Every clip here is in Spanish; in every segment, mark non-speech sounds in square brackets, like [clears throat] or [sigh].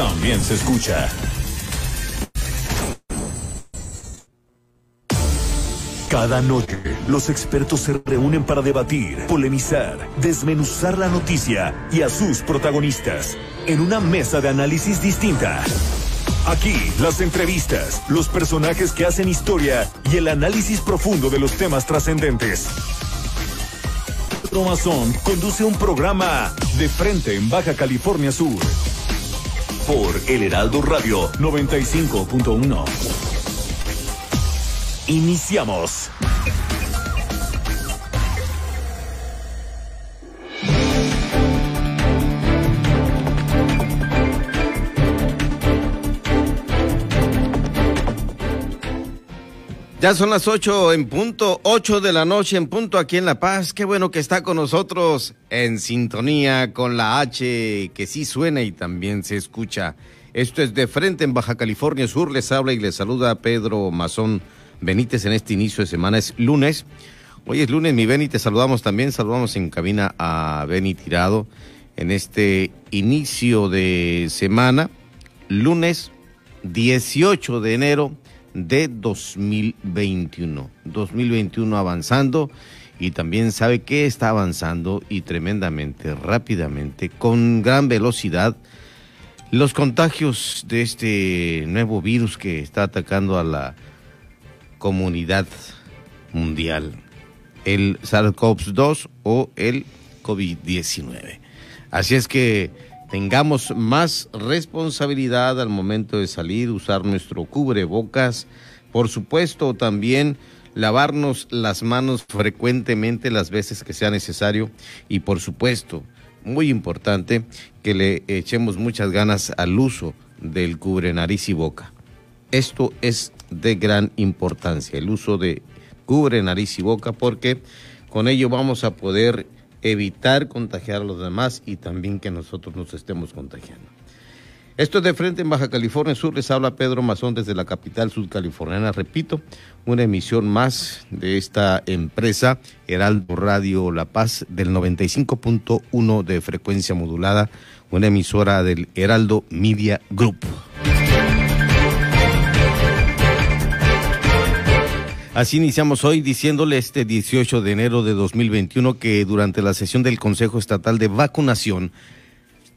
también se escucha. Cada noche, los expertos se reúnen para debatir, polemizar, desmenuzar la noticia y a sus protagonistas en una mesa de análisis distinta. Aquí, las entrevistas, los personajes que hacen historia y el análisis profundo de los temas trascendentes. Pedro Mazón conduce un programa de frente en Baja California Sur por El Heraldo Radio 95.1. Iniciamos. Ya son las ocho en punto, ocho de la noche en punto aquí en La Paz. Qué bueno que está con nosotros en sintonía con la H que sí suena y también se escucha. Esto es de frente en Baja California Sur. Les habla y les saluda Pedro Mazón Benítez en este inicio de semana. Es lunes. Hoy es lunes, mi Beni. Te saludamos también. Saludamos en cabina a Beni Tirado en este inicio de semana. Lunes 18 de enero de 2021. 2021 avanzando y también sabe que está avanzando y tremendamente, rápidamente, con gran velocidad. Los contagios de este nuevo virus que está atacando a la comunidad mundial, el SARS-CoV-2 o el COVID-19. Así es que tengamos más responsabilidad al momento de salir, usar nuestro cubrebocas, por supuesto también lavarnos las manos frecuentemente las veces que sea necesario y por supuesto, muy importante, que le echemos muchas ganas al uso del cubre nariz y boca. Esto es de gran importancia, el uso de cubre nariz y boca, porque con ello vamos a poder evitar contagiar a los demás y también que nosotros nos estemos contagiando. Esto es de frente en Baja California Sur, les habla Pedro Mazón desde la capital sudcaliforniana, repito, una emisión más de esta empresa, Heraldo Radio La Paz, del 95.1 de frecuencia modulada, una emisora del Heraldo Media Group. Así iniciamos hoy diciéndole este 18 de enero de 2021 que durante la sesión del Consejo Estatal de Vacunación,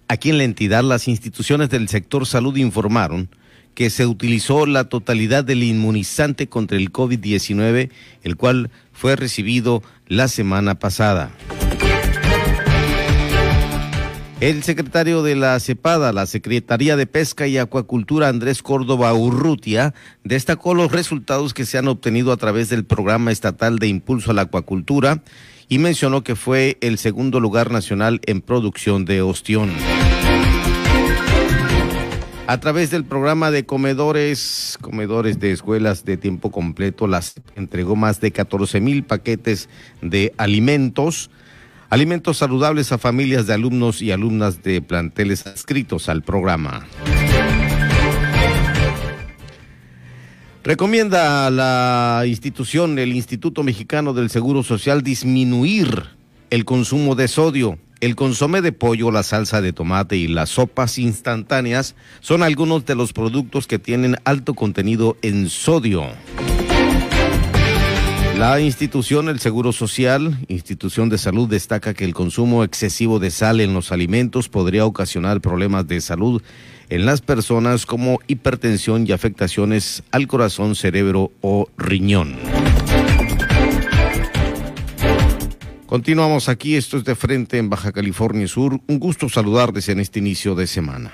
aquí en la entidad las instituciones del sector salud informaron que se utilizó la totalidad del inmunizante contra el COVID-19, el cual fue recibido la semana pasada. El secretario de la CEPADA, la Secretaría de Pesca y Acuacultura, Andrés Córdoba Urrutia, destacó los resultados que se han obtenido a través del Programa Estatal de Impulso a la Acuacultura y mencionó que fue el segundo lugar nacional en producción de ostión. A través del programa de comedores, comedores de escuelas de tiempo completo, las entregó más de 14 mil paquetes de alimentos alimentos saludables a familias de alumnos y alumnas de planteles adscritos al programa. Recomienda a la institución, el Instituto Mexicano del Seguro Social, disminuir el consumo de sodio. El consome de pollo, la salsa de tomate y las sopas instantáneas son algunos de los productos que tienen alto contenido en sodio. La institución, el Seguro Social, institución de salud, destaca que el consumo excesivo de sal en los alimentos podría ocasionar problemas de salud en las personas como hipertensión y afectaciones al corazón, cerebro o riñón. Continuamos aquí, esto es de frente en Baja California Sur. Un gusto saludarles en este inicio de semana.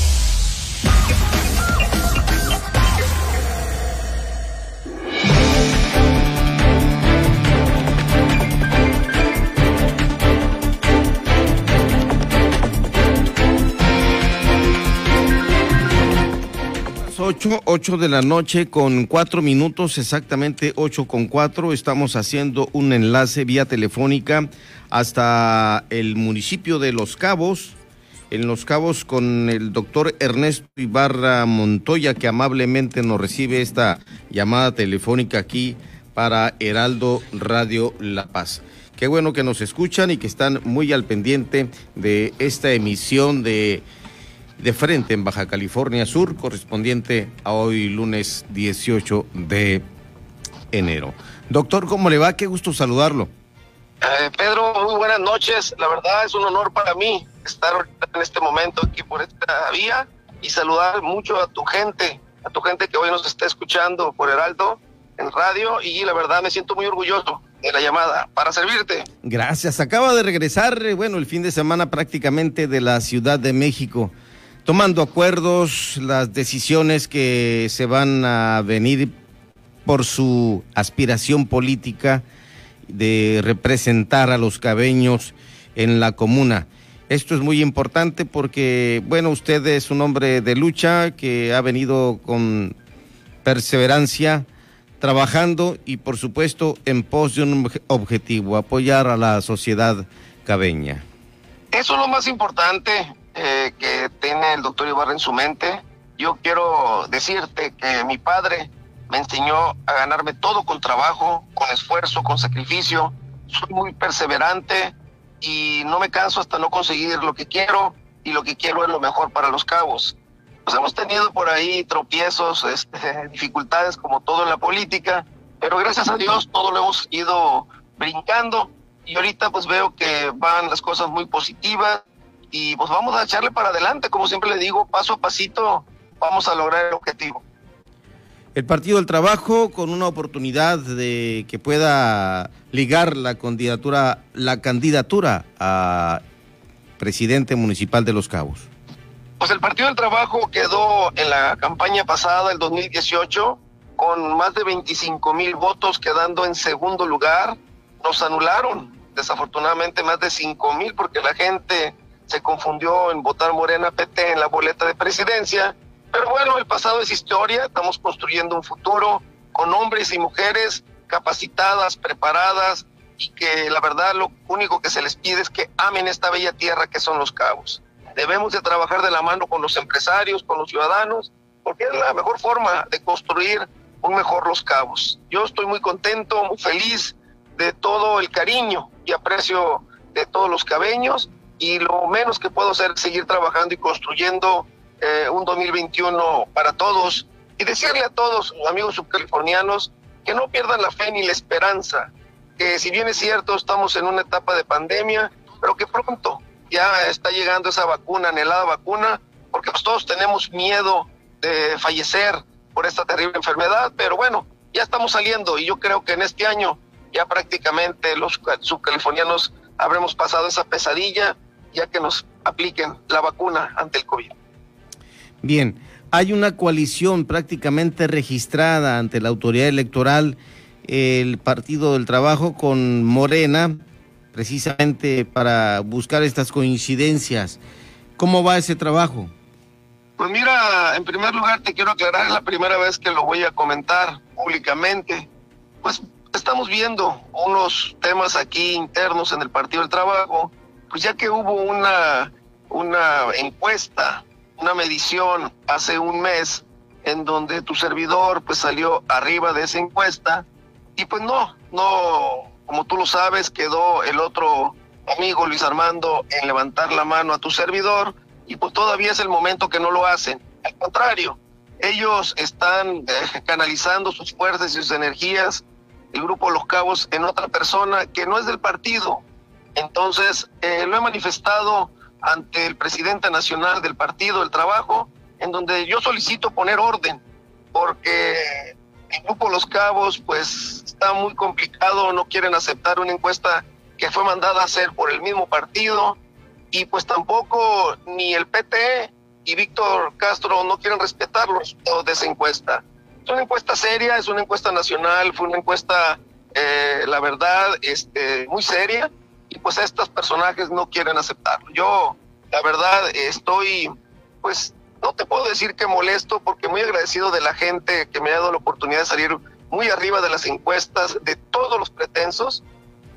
Ocho, ocho de la noche con cuatro minutos, exactamente ocho con cuatro. Estamos haciendo un enlace vía telefónica hasta el municipio de Los Cabos, en Los Cabos con el doctor Ernesto Ibarra Montoya, que amablemente nos recibe esta llamada telefónica aquí para Heraldo Radio La Paz. Qué bueno que nos escuchan y que están muy al pendiente de esta emisión de de frente en Baja California Sur, correspondiente a hoy lunes 18 de enero. Doctor, ¿cómo le va? Qué gusto saludarlo. Eh, Pedro, muy buenas noches. La verdad es un honor para mí estar en este momento aquí por esta vía y saludar mucho a tu gente, a tu gente que hoy nos está escuchando por Heraldo en radio y la verdad me siento muy orgulloso de la llamada para servirte. Gracias. Acaba de regresar, eh, bueno, el fin de semana prácticamente de la Ciudad de México tomando acuerdos, las decisiones que se van a venir por su aspiración política de representar a los cabeños en la comuna. Esto es muy importante porque, bueno, usted es un hombre de lucha que ha venido con perseverancia trabajando y, por supuesto, en pos de un objetivo, apoyar a la sociedad cabeña. Eso es lo más importante, eh, que tiene el doctor Ibarra en su mente. Yo quiero decirte que mi padre me enseñó a ganarme todo con trabajo, con esfuerzo, con sacrificio. Soy muy perseverante y no me canso hasta no conseguir lo que quiero y lo que quiero es lo mejor para los cabos. Pues hemos tenido por ahí tropiezos, este, [laughs] dificultades como todo en la política, pero gracias a Dios todo lo hemos ido brincando y ahorita pues veo que van las cosas muy positivas y pues vamos a echarle para adelante, como siempre le digo, paso a pasito vamos a lograr el objetivo. El Partido del Trabajo con una oportunidad de que pueda ligar la candidatura, la candidatura a presidente municipal de Los Cabos. Pues el Partido del Trabajo quedó en la campaña pasada, el 2018, con más de 25 mil votos, quedando en segundo lugar. Nos anularon, desafortunadamente, más de 5 mil, porque la gente se confundió en votar Morena PT en la boleta de presidencia. Pero bueno, el pasado es historia, estamos construyendo un futuro con hombres y mujeres capacitadas, preparadas y que la verdad lo único que se les pide es que amen esta bella tierra que son los cabos. Debemos de trabajar de la mano con los empresarios, con los ciudadanos, porque es la mejor forma de construir un mejor Los Cabos. Yo estoy muy contento, muy feliz de todo el cariño y aprecio de todos los cabeños y lo menos que puedo hacer es seguir trabajando y construyendo eh, un 2021 para todos y decirle a todos, amigos subcalifornianos, que no pierdan la fe ni la esperanza, que si bien es cierto estamos en una etapa de pandemia, pero que pronto ya está llegando esa vacuna, anhelada vacuna, porque pues todos tenemos miedo de fallecer por esta terrible enfermedad, pero bueno, ya estamos saliendo y yo creo que en este año ya prácticamente los subcalifornianos habremos pasado esa pesadilla ya que nos apliquen la vacuna ante el COVID. Bien, hay una coalición prácticamente registrada ante la autoridad electoral, el Partido del Trabajo con Morena, precisamente para buscar estas coincidencias. ¿Cómo va ese trabajo? Pues mira, en primer lugar te quiero aclarar, es la primera vez que lo voy a comentar públicamente. Pues estamos viendo unos temas aquí internos en el Partido del Trabajo pues ya que hubo una, una encuesta, una medición hace un mes en donde tu servidor pues salió arriba de esa encuesta y pues no, no, como tú lo sabes, quedó el otro amigo Luis Armando en levantar la mano a tu servidor y pues todavía es el momento que no lo hacen. Al contrario, ellos están eh, canalizando sus fuerzas y sus energías, el grupo Los Cabos, en otra persona que no es del partido, entonces, eh, lo he manifestado ante el presidente nacional del Partido del Trabajo, en donde yo solicito poner orden, porque el grupo Los Cabos, pues está muy complicado, no quieren aceptar una encuesta que fue mandada a hacer por el mismo partido, y pues tampoco ni el PT y Víctor Castro no quieren respetar los resultados de esa encuesta. Es una encuesta seria, es una encuesta nacional, fue una encuesta, eh, la verdad, este, muy seria y pues estos personajes no quieren aceptarlo. Yo, la verdad, estoy pues no te puedo decir que molesto porque muy agradecido de la gente que me ha dado la oportunidad de salir muy arriba de las encuestas de todos los pretensos,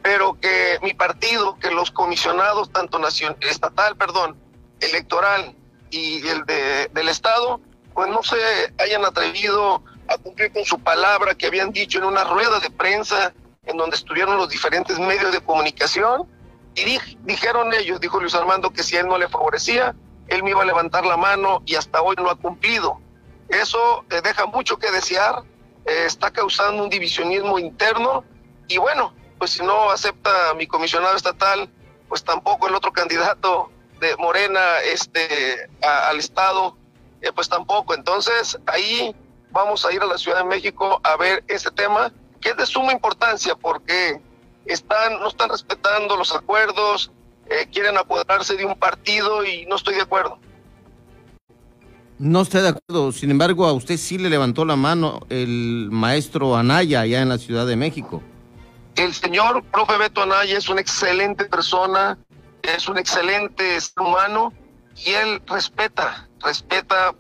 pero que mi partido, que los comisionados, tanto nacional, estatal, perdón, electoral y el de, del Estado, pues no se hayan atrevido a cumplir con su palabra que habían dicho en una rueda de prensa en donde estuvieron los diferentes medios de comunicación y dijeron ellos, dijo Luis Armando, que si él no le favorecía, él me iba a levantar la mano y hasta hoy no ha cumplido. Eso eh, deja mucho que desear, eh, está causando un divisionismo interno y bueno, pues si no acepta mi comisionado estatal, pues tampoco el otro candidato de Morena este, al Estado, eh, pues tampoco. Entonces ahí vamos a ir a la Ciudad de México a ver ese tema, que es de suma importancia porque están, no están respetando los acuerdos, eh, quieren apoderarse de un partido y no estoy de acuerdo. No estoy de acuerdo, sin embargo a usted sí le levantó la mano el maestro Anaya allá en la Ciudad de México. El señor profe Beto Anaya es una excelente persona, es un excelente ser humano y él respeta, respeta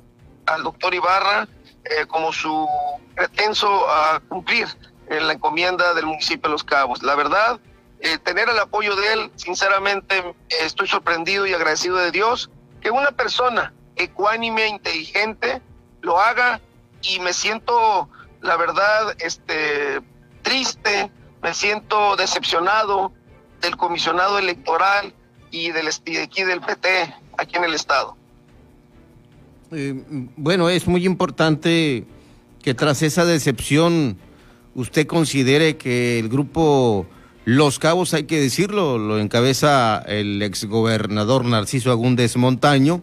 al doctor Ibarra eh, como su pretenso a cumplir en la encomienda del municipio de Los Cabos. La verdad, eh, tener el apoyo de él, sinceramente estoy sorprendido y agradecido de Dios que una persona ecuánime, inteligente, lo haga y me siento, la verdad, este, triste, me siento decepcionado del comisionado electoral y del de aquí del PT, aquí en el estado. Eh, bueno, es muy importante que tras esa decepción usted considere que el grupo Los Cabos, hay que decirlo, lo encabeza el exgobernador Narciso Agúndez Montaño,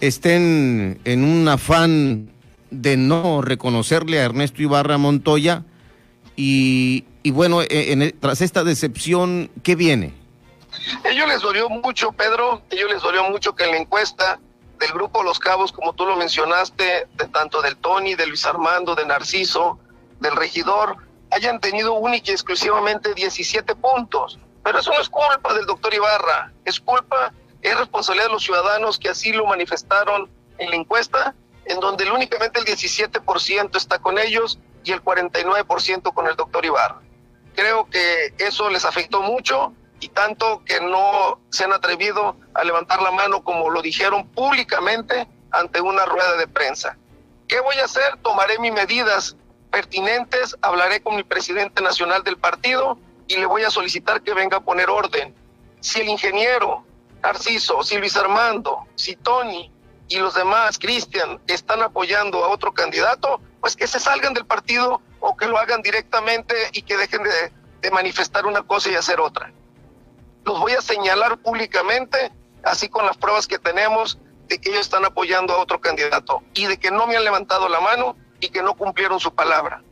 estén en un afán de no reconocerle a Ernesto Ibarra Montoya y, bueno, e, en, tras esta decepción, ¿qué viene? Ellos les dolió mucho, Pedro, ellos les dolió mucho que en la encuesta del grupo Los Cabos, como tú lo mencionaste, de tanto del Tony, de Luis Armando, de Narciso, del regidor, hayan tenido única y exclusivamente 17 puntos. Pero eso no es culpa del doctor Ibarra, es culpa, es responsabilidad de los ciudadanos que así lo manifestaron en la encuesta, en donde únicamente el 17% está con ellos y el 49% con el doctor Ibarra. Creo que eso les afectó mucho y tanto que no se han atrevido a levantar la mano como lo dijeron públicamente ante una rueda de prensa. ¿Qué voy a hacer? Tomaré mis medidas pertinentes, hablaré con mi presidente nacional del partido y le voy a solicitar que venga a poner orden. Si el ingeniero Narciso, si Luis Armando, si Tony y los demás, Cristian, están apoyando a otro candidato, pues que se salgan del partido o que lo hagan directamente y que dejen de, de manifestar una cosa y hacer otra los voy a señalar públicamente, así con las pruebas que tenemos de que ellos están apoyando a otro candidato y de que no me han levantado la mano y que no cumplieron su palabra.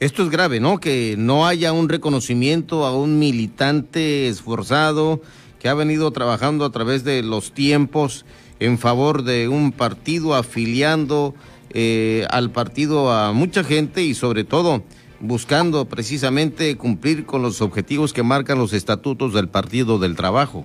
Esto es grave, ¿no? Que no haya un reconocimiento a un militante esforzado que ha venido trabajando a través de los tiempos en favor de un partido, afiliando eh, al partido a mucha gente y sobre todo buscando precisamente cumplir con los objetivos que marcan los estatutos del Partido del Trabajo.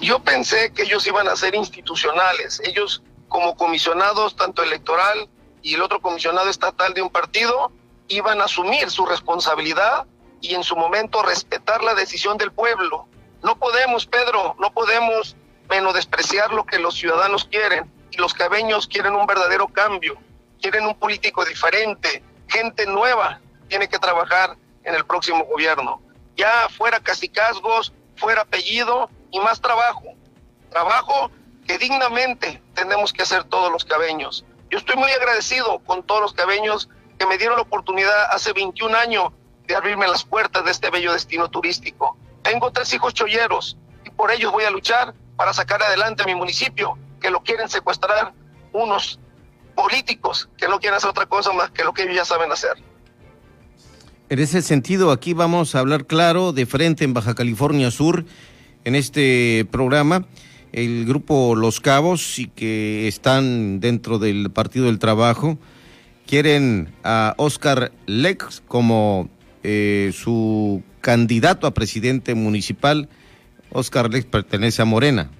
Yo pensé que ellos iban a ser institucionales, ellos como comisionados tanto electoral y el otro comisionado estatal de un partido iban a asumir su responsabilidad y en su momento respetar la decisión del pueblo. No podemos, Pedro, no podemos menospreciar lo que los ciudadanos quieren y los cabeños quieren un verdadero cambio, quieren un político diferente, gente nueva, tiene que trabajar en el próximo gobierno. Ya fuera casicazgos, fuera apellido y más trabajo. Trabajo que dignamente tenemos que hacer todos los cabeños. Yo estoy muy agradecido con todos los cabeños que me dieron la oportunidad hace 21 años de abrirme las puertas de este bello destino turístico. Tengo tres hijos cholleros y por ellos voy a luchar para sacar adelante a mi municipio, que lo quieren secuestrar unos políticos que no quieren hacer otra cosa más que lo que ellos ya saben hacer. En ese sentido, aquí vamos a hablar claro de frente en Baja California Sur en este programa. El grupo Los Cabos y que están dentro del Partido del Trabajo quieren a Oscar Lex como eh, su candidato a presidente municipal. Oscar Lex pertenece a Morena.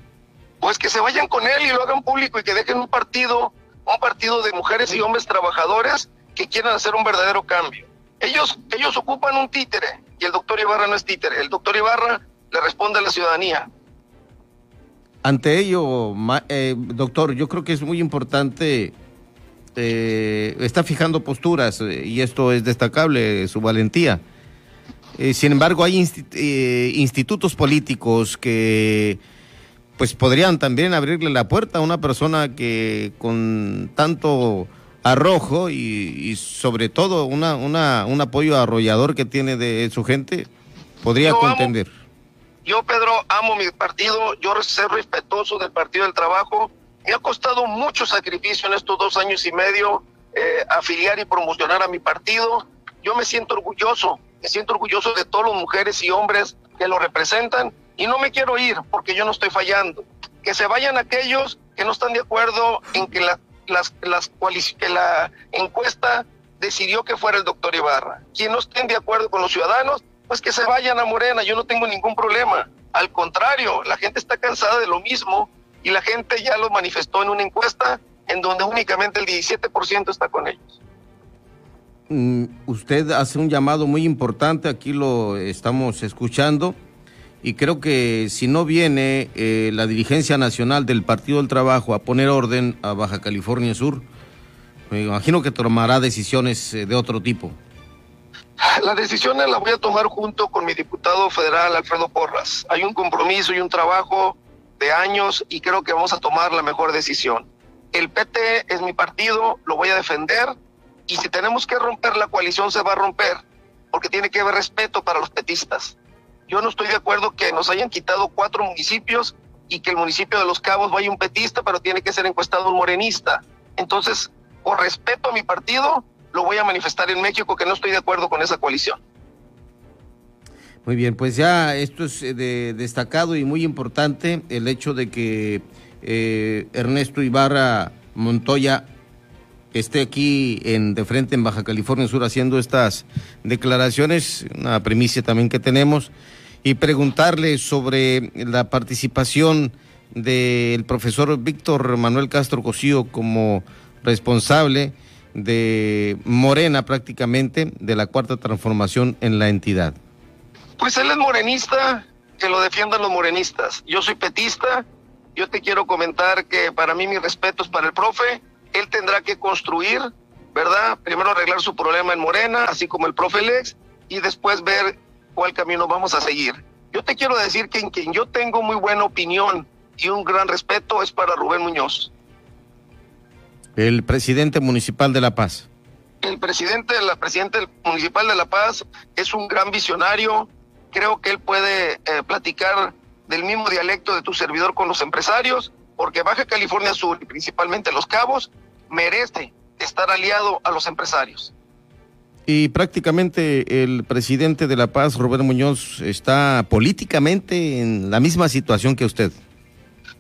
pues que se vayan con él y lo hagan público y que dejen un partido, un partido de mujeres y hombres trabajadores que quieran hacer un verdadero cambio. Ellos, ellos ocupan un títere y el doctor Ibarra no es títere. El doctor Ibarra le responde a la ciudadanía. Ante ello, eh, doctor, yo creo que es muy importante, eh, está fijando posturas eh, y esto es destacable, su valentía. sin embargo, hay institutos políticos que pues podrían también abrirle la puerta a una persona que con tanto arrojo y, sobre todo una, una, un apoyo arrollador que tiene de su gente, podría contender. Yo, Pedro, amo mi partido, yo soy respetuoso del Partido del Trabajo. Me ha costado mucho sacrificio en estos dos años y medio eh, afiliar y promocionar a mi partido. Yo me siento orgulloso, me siento orgulloso de todas las mujeres y hombres que lo representan y no me quiero ir porque yo no estoy fallando. Que se vayan aquellos que no están de acuerdo en que la que la encuesta decidió que fuera el doctor Ibarra. Quien no estén de acuerdo con los ciudadanos, pues que se vayan a Morena, yo no tengo ningún problema. Al contrario, la gente está cansada de lo mismo y la gente ya lo manifestó en una encuesta en donde únicamente el 17% está con ellos. Mm, usted hace un llamado muy importante, aquí lo estamos escuchando y creo que si no viene eh, la dirigencia nacional del Partido del Trabajo a poner orden a Baja California Sur, me imagino que tomará decisiones eh, de otro tipo. La decisión la voy a tomar junto con mi diputado federal Alfredo Porras. Hay un compromiso y un trabajo de años y creo que vamos a tomar la mejor decisión. El PT es mi partido, lo voy a defender y si tenemos que romper la coalición se va a romper porque tiene que haber respeto para los petistas. Yo no estoy de acuerdo que nos hayan quitado cuatro municipios y que el municipio de Los Cabos vaya un petista, pero tiene que ser encuestado un morenista. Entonces, por respeto a mi partido, lo voy a manifestar en México que no estoy de acuerdo con esa coalición. Muy bien, pues ya esto es eh, de, destacado y muy importante el hecho de que eh, Ernesto Ibarra Montoya esté aquí en, de frente en Baja California Sur haciendo estas declaraciones, una primicia también que tenemos y preguntarle sobre la participación del profesor Víctor Manuel Castro Cosío como responsable de Morena prácticamente, de la cuarta transformación en la entidad. Pues él es morenista, que lo defiendan los morenistas. Yo soy petista, yo te quiero comentar que para mí mi respeto es para el profe, él tendrá que construir, ¿verdad? Primero arreglar su problema en Morena, así como el profe Lex, y después ver cuál camino vamos a seguir. Yo te quiero decir que en quien yo tengo muy buena opinión y un gran respeto es para Rubén Muñoz. El presidente municipal de La Paz. El presidente, la presidente municipal de La Paz es un gran visionario. Creo que él puede eh, platicar del mismo dialecto de tu servidor con los empresarios, porque Baja California Sur y principalmente Los Cabos merece estar aliado a los empresarios. Y prácticamente el presidente de La Paz, Roberto Muñoz, está políticamente en la misma situación que usted.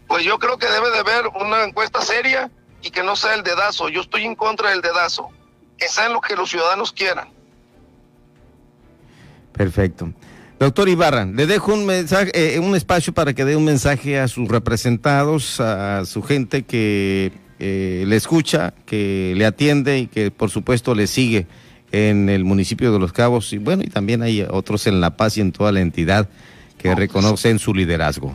Pues yo creo que debe de haber una encuesta seria y que no sea el dedazo. Yo estoy en contra del dedazo. Que sea lo que los ciudadanos quieran. Perfecto. Doctor Ibarra, le dejo un mensaje, eh, un espacio para que dé un mensaje a sus representados, a su gente que eh, le escucha, que le atiende y que por supuesto le sigue en el municipio de Los Cabos y bueno, y también hay otros en La Paz y en toda la entidad que reconocen su liderazgo.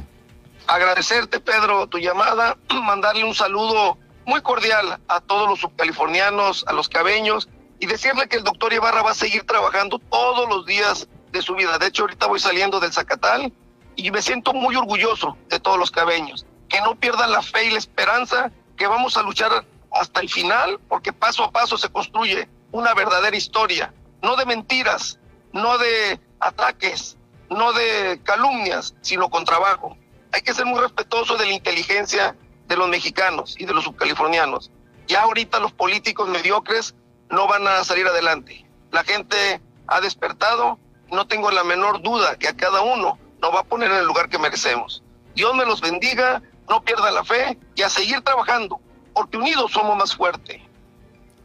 Agradecerte, Pedro, tu llamada, [clears throat] mandarle un saludo muy cordial a todos los subcalifornianos, a los cabeños y decirle que el doctor Ibarra va a seguir trabajando todos los días de su vida. De hecho, ahorita voy saliendo del Zacatal y me siento muy orgulloso de todos los cabeños. Que no pierdan la fe y la esperanza, que vamos a luchar hasta el final, porque paso a paso se construye una verdadera historia, no de mentiras, no de ataques, no de calumnias, sino con trabajo. Hay que ser muy respetuoso de la inteligencia de los mexicanos y de los subcalifornianos. Ya ahorita los políticos mediocres no van a salir adelante. La gente ha despertado, no tengo la menor duda que a cada uno nos va a poner en el lugar que merecemos. Dios me los bendiga, no pierda la fe y a seguir trabajando, porque unidos somos más fuertes.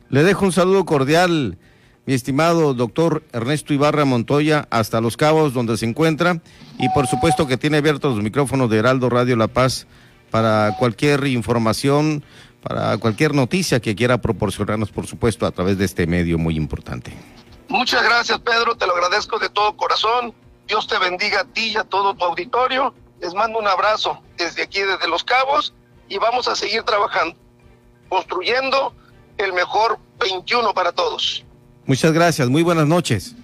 Le dejo un saludo cordial, mi estimado doctor Ernesto Ibarra Montoya, hasta Los Cabos, donde se encuentra, y por supuesto que tiene abiertos los micrófonos de Heraldo Radio La Paz para cualquier información, para cualquier noticia que quiera proporcionarnos, por supuesto, a través de este medio muy importante. Muchas gracias, Pedro, te lo agradezco de todo corazón. Dios te bendiga a ti y a todo tu auditorio. Les mando un abrazo desde aquí, desde Los Cabos, y vamos a seguir trabajando, construyendo el mejor 21 para todos. Muchas gracias, muy buenas noches.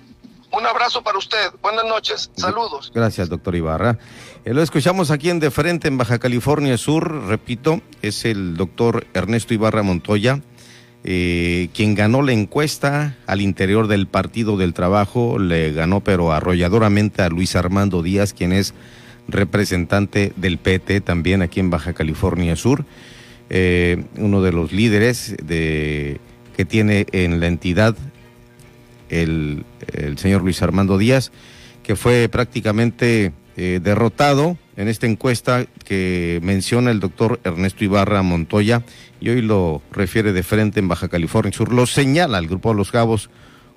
Un abrazo para usted, buenas noches, saludos. Gracias, doctor Ibarra. Eh, lo escuchamos aquí en De Frente, en Baja California Sur, repito, es el doctor Ernesto Ibarra Montoya, eh, quien ganó la encuesta al interior del Partido del Trabajo, le ganó pero arrolladoramente a Luis Armando Díaz, quien es representante del PT también aquí en Baja California Sur, eh, uno de los líderes de, que tiene en la entidad el señor Luis Armando Díaz, que fue prácticamente eh, derrotado en esta encuesta que menciona el doctor Ernesto Ibarra Montoya y hoy lo refiere de frente en Baja California Sur. Lo señala el Grupo de los Cabos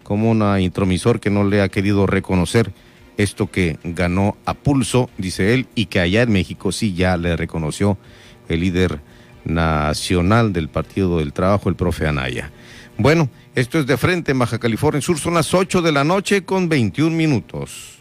como una intromisor que no le ha querido reconocer esto que ganó a pulso, dice él, y que allá en México sí ya le reconoció el líder nacional del Partido del Trabajo, el profe Anaya. Bueno, esto es de frente en Baja California Sur, son las 8 de la noche con 21 minutos.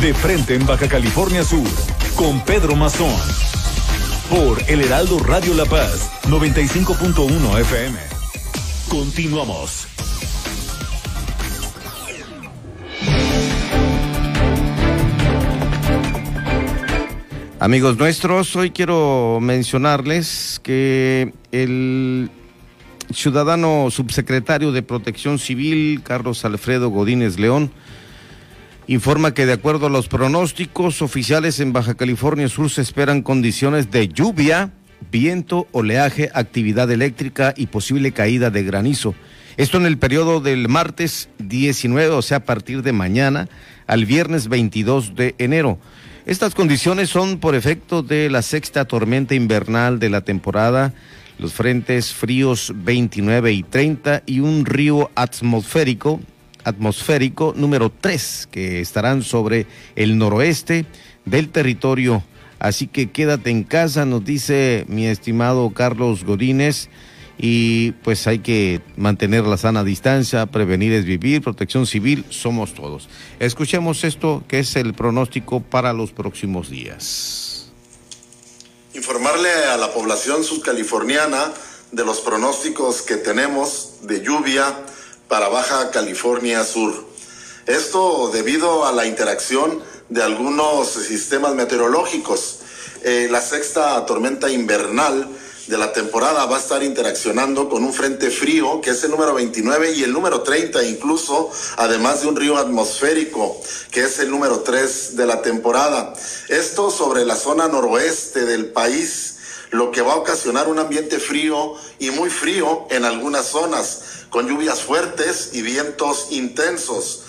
De frente en Baja California Sur con Pedro Mazón. Por El Heraldo Radio La Paz 95.1 FM. Continuamos. Amigos nuestros, hoy quiero mencionarles que el ciudadano subsecretario de Protección Civil, Carlos Alfredo Godínez León, informa que de acuerdo a los pronósticos oficiales en Baja California Sur se esperan condiciones de lluvia, viento, oleaje, actividad eléctrica y posible caída de granizo. Esto en el periodo del martes 19, o sea, a partir de mañana, al viernes 22 de enero. Estas condiciones son por efecto de la sexta tormenta invernal de la temporada, los frentes fríos 29 y 30 y un río atmosférico, atmosférico número 3 que estarán sobre el noroeste del territorio. Así que quédate en casa, nos dice mi estimado Carlos Godínez y pues hay que mantener la sana distancia, prevenir es vivir, protección civil, somos todos. Escuchemos esto que es el pronóstico para los próximos días. Informarle a la población subcaliforniana de los pronósticos que tenemos de lluvia para Baja California Sur. Esto debido a la interacción de algunos sistemas meteorológicos. Eh, la sexta tormenta invernal de la temporada va a estar interaccionando con un frente frío, que es el número 29 y el número 30 incluso, además de un río atmosférico, que es el número 3 de la temporada. Esto sobre la zona noroeste del país, lo que va a ocasionar un ambiente frío y muy frío en algunas zonas, con lluvias fuertes y vientos intensos.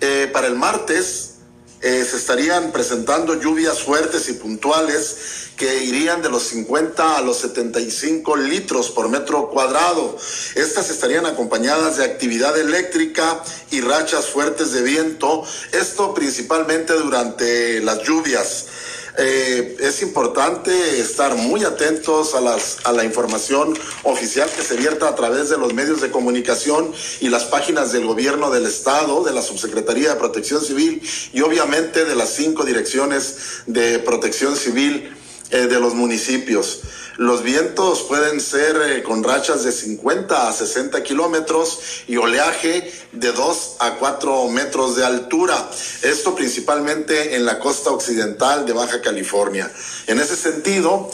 Eh, para el martes, eh, se estarían presentando lluvias fuertes y puntuales que irían de los 50 a los 75 litros por metro cuadrado. Estas estarían acompañadas de actividad eléctrica y rachas fuertes de viento, esto principalmente durante las lluvias. Eh, es importante estar muy atentos a, las, a la información oficial que se vierta a través de los medios de comunicación y las páginas del gobierno del Estado, de la Subsecretaría de Protección Civil y obviamente de las cinco direcciones de protección civil eh, de los municipios. Los vientos pueden ser eh, con rachas de 50 a 60 kilómetros y oleaje de 2 a 4 metros de altura. Esto principalmente en la costa occidental de Baja California. En ese sentido,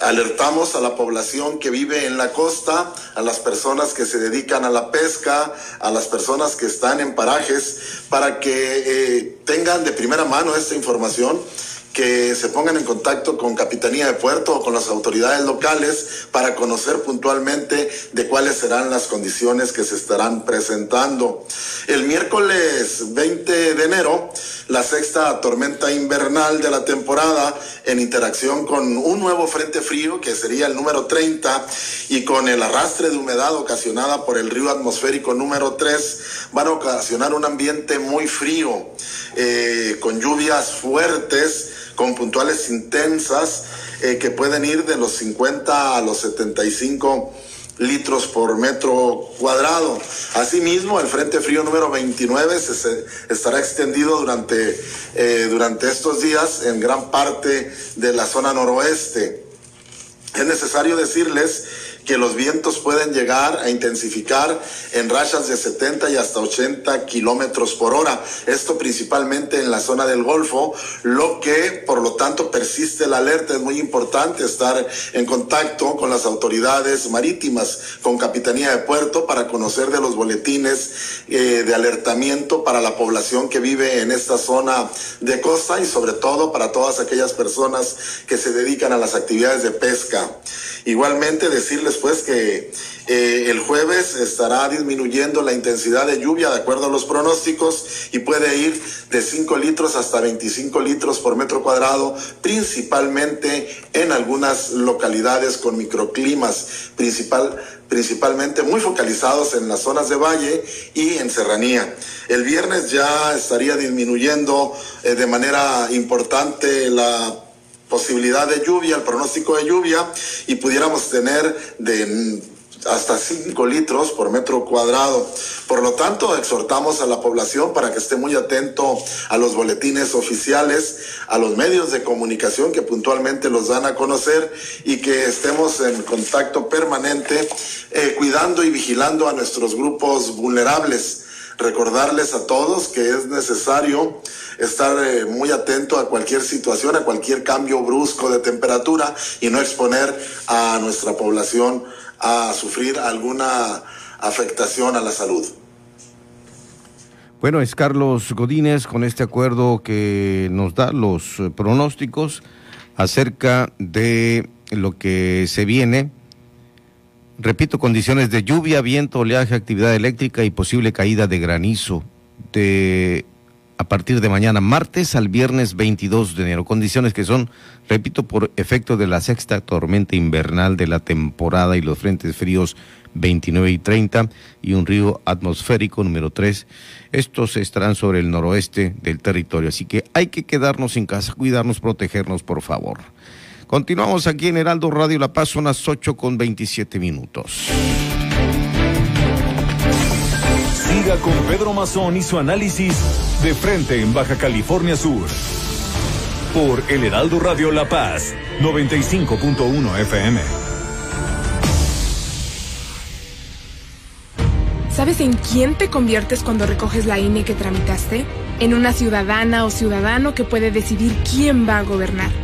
Alertamos a la población que vive en la costa, a las personas que se dedican a la pesca, a las personas que están en parajes, para que eh, tengan de primera mano esta información que se pongan en contacto con Capitanía de Puerto o con las autoridades locales para conocer puntualmente de cuáles serán las condiciones que se estarán presentando. El miércoles 20 de enero, la sexta tormenta invernal de la temporada en interacción con un nuevo frente frío que sería el número 30 y con el arrastre de humedad ocasionada por el río atmosférico número 3 van a ocasionar un ambiente muy frío eh, con lluvias fuertes con puntuales intensas eh, que pueden ir de los 50 a los 75 litros por metro cuadrado. Asimismo, el Frente Frío número 29 se, estará extendido durante, eh, durante estos días en gran parte de la zona noroeste. Es necesario decirles que los vientos pueden llegar a intensificar en rachas de 70 y hasta 80 kilómetros por hora. Esto principalmente en la zona del Golfo, lo que por lo tanto persiste la alerta. Es muy importante estar en contacto con las autoridades marítimas, con Capitanía de Puerto, para conocer de los boletines eh, de alertamiento para la población que vive en esta zona de costa y sobre todo para todas aquellas personas que se dedican a las actividades de pesca. Igualmente decirles pues que eh, el jueves estará disminuyendo la intensidad de lluvia de acuerdo a los pronósticos y puede ir de 5 litros hasta 25 litros por metro cuadrado, principalmente en algunas localidades con microclimas, principal, principalmente muy focalizados en las zonas de valle y en serranía. El viernes ya estaría disminuyendo eh, de manera importante la posibilidad de lluvia, el pronóstico de lluvia, y pudiéramos tener de hasta 5 litros por metro cuadrado. Por lo tanto, exhortamos a la población para que esté muy atento a los boletines oficiales, a los medios de comunicación que puntualmente los dan a conocer y que estemos en contacto permanente, eh, cuidando y vigilando a nuestros grupos vulnerables recordarles a todos que es necesario estar eh, muy atento a cualquier situación, a cualquier cambio brusco de temperatura y no exponer a nuestra población a sufrir alguna afectación a la salud. Bueno, es Carlos Godínez con este acuerdo que nos da los eh, pronósticos acerca de lo que se viene Repito, condiciones de lluvia, viento, oleaje, actividad eléctrica y posible caída de granizo de a partir de mañana martes al viernes 22 de enero. Condiciones que son, repito, por efecto de la sexta tormenta invernal de la temporada y los frentes fríos 29 y 30 y un río atmosférico número 3. Estos estarán sobre el noroeste del territorio, así que hay que quedarnos en casa, cuidarnos, protegernos, por favor. Continuamos aquí en Heraldo Radio La Paz, son las 8 con 27 minutos. Siga con Pedro Mazón y su análisis de frente en Baja California Sur. Por El Heraldo Radio La Paz, 95.1 FM. ¿Sabes en quién te conviertes cuando recoges la INE que tramitaste? En una ciudadana o ciudadano que puede decidir quién va a gobernar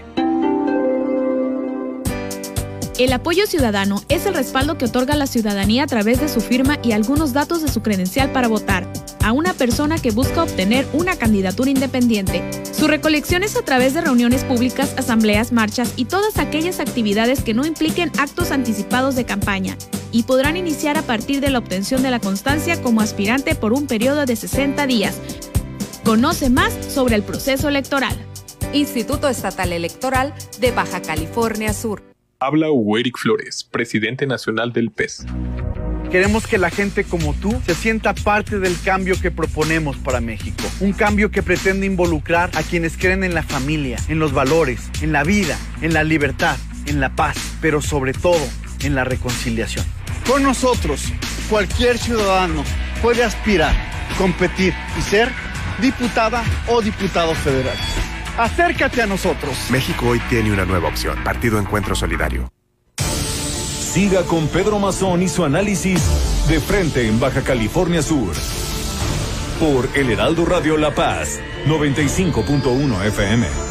El apoyo ciudadano es el respaldo que otorga la ciudadanía a través de su firma y algunos datos de su credencial para votar a una persona que busca obtener una candidatura independiente. Su recolección es a través de reuniones públicas, asambleas, marchas y todas aquellas actividades que no impliquen actos anticipados de campaña y podrán iniciar a partir de la obtención de la constancia como aspirante por un periodo de 60 días. Conoce más sobre el proceso electoral. Instituto Estatal Electoral de Baja California Sur. Habla Hugo Eric Flores, presidente nacional del PES. Queremos que la gente como tú se sienta parte del cambio que proponemos para México. Un cambio que pretende involucrar a quienes creen en la familia, en los valores, en la vida, en la libertad, en la paz, pero sobre todo en la reconciliación. Con nosotros, cualquier ciudadano puede aspirar, competir y ser diputada o diputado federal. Acércate a nosotros. México hoy tiene una nueva opción, Partido Encuentro Solidario. Siga con Pedro Mazón y su análisis de frente en Baja California Sur. Por El Heraldo Radio La Paz, 95.1 FM.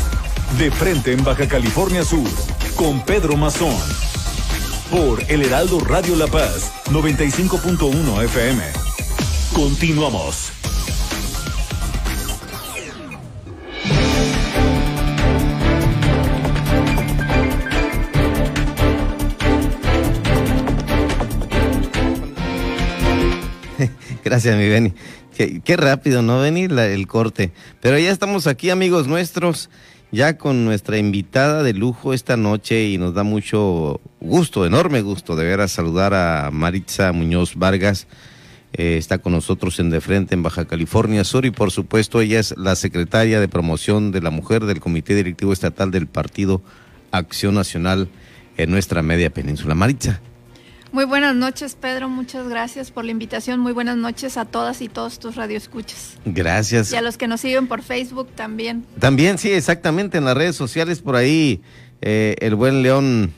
De frente en Baja California Sur. Con Pedro Mazón. Por El Heraldo Radio La Paz 95.1 FM. Continuamos. [laughs] Gracias, mi Beni. Qué, rápido, ¿no, Beni? La- el corte. Pero ya estamos aquí, amigos nuestros, ya con nuestra invitada de lujo esta noche y nos da mucho gusto, enorme gusto, de veras saludar a Maritza Muñoz Vargas. Eh, está con nosotros en De Frente, en Baja California Sur, y por supuesto ella es la secretaria de promoción de la mujer del Comité Directivo Estatal del Partido Acción Nacional en nuestra media península. Maritza. Muy buenas noches, Pedro. Muchas gracias por la invitación. Muy buenas noches a todas y todos tus radioescuchas. Gracias. Y a los que nos siguen por Facebook también. También, sí, exactamente, en las redes sociales por ahí eh, el buen León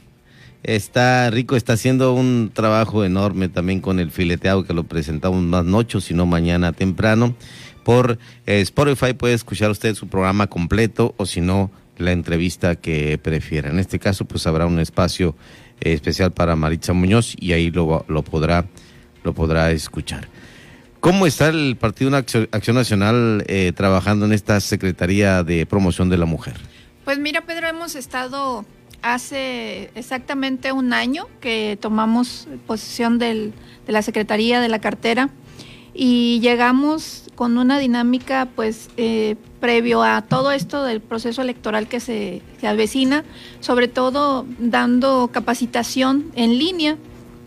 está rico, está haciendo un trabajo enorme también con el fileteado que lo presentamos más noche, sino mañana temprano. Por eh, Spotify puede escuchar usted su programa completo o si no, la entrevista que prefiera. En este caso, pues habrá un espacio especial para Maritza Muñoz y ahí lo, lo podrá lo podrá escuchar. ¿Cómo está el Partido Acción, Acción Nacional eh, trabajando en esta Secretaría de Promoción de la Mujer? Pues mira, Pedro, hemos estado hace exactamente un año que tomamos posesión del- de la Secretaría de la cartera y llegamos con una dinámica pues eh, previo a todo esto del proceso electoral que se que avecina, sobre todo dando capacitación en línea.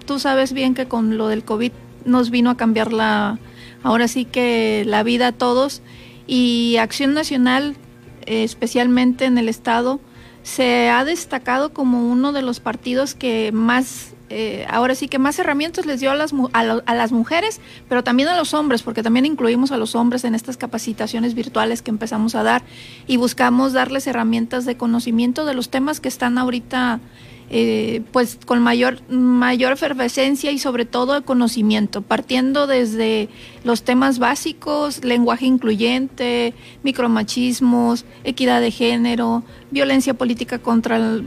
Tú sabes bien que con lo del COVID nos vino a cambiar la, ahora sí que la vida a todos y Acción Nacional, eh, especialmente en el Estado, se ha destacado como uno de los partidos que más, eh, ahora sí que más herramientas les dio a las, a, a las mujeres, pero también a los hombres, porque también incluimos a los hombres en estas capacitaciones virtuales que empezamos a dar y buscamos darles herramientas de conocimiento de los temas que están ahorita eh, pues con mayor, mayor efervescencia y sobre todo de conocimiento, partiendo desde los temas básicos, lenguaje incluyente, micromachismos, equidad de género, violencia política contra, el,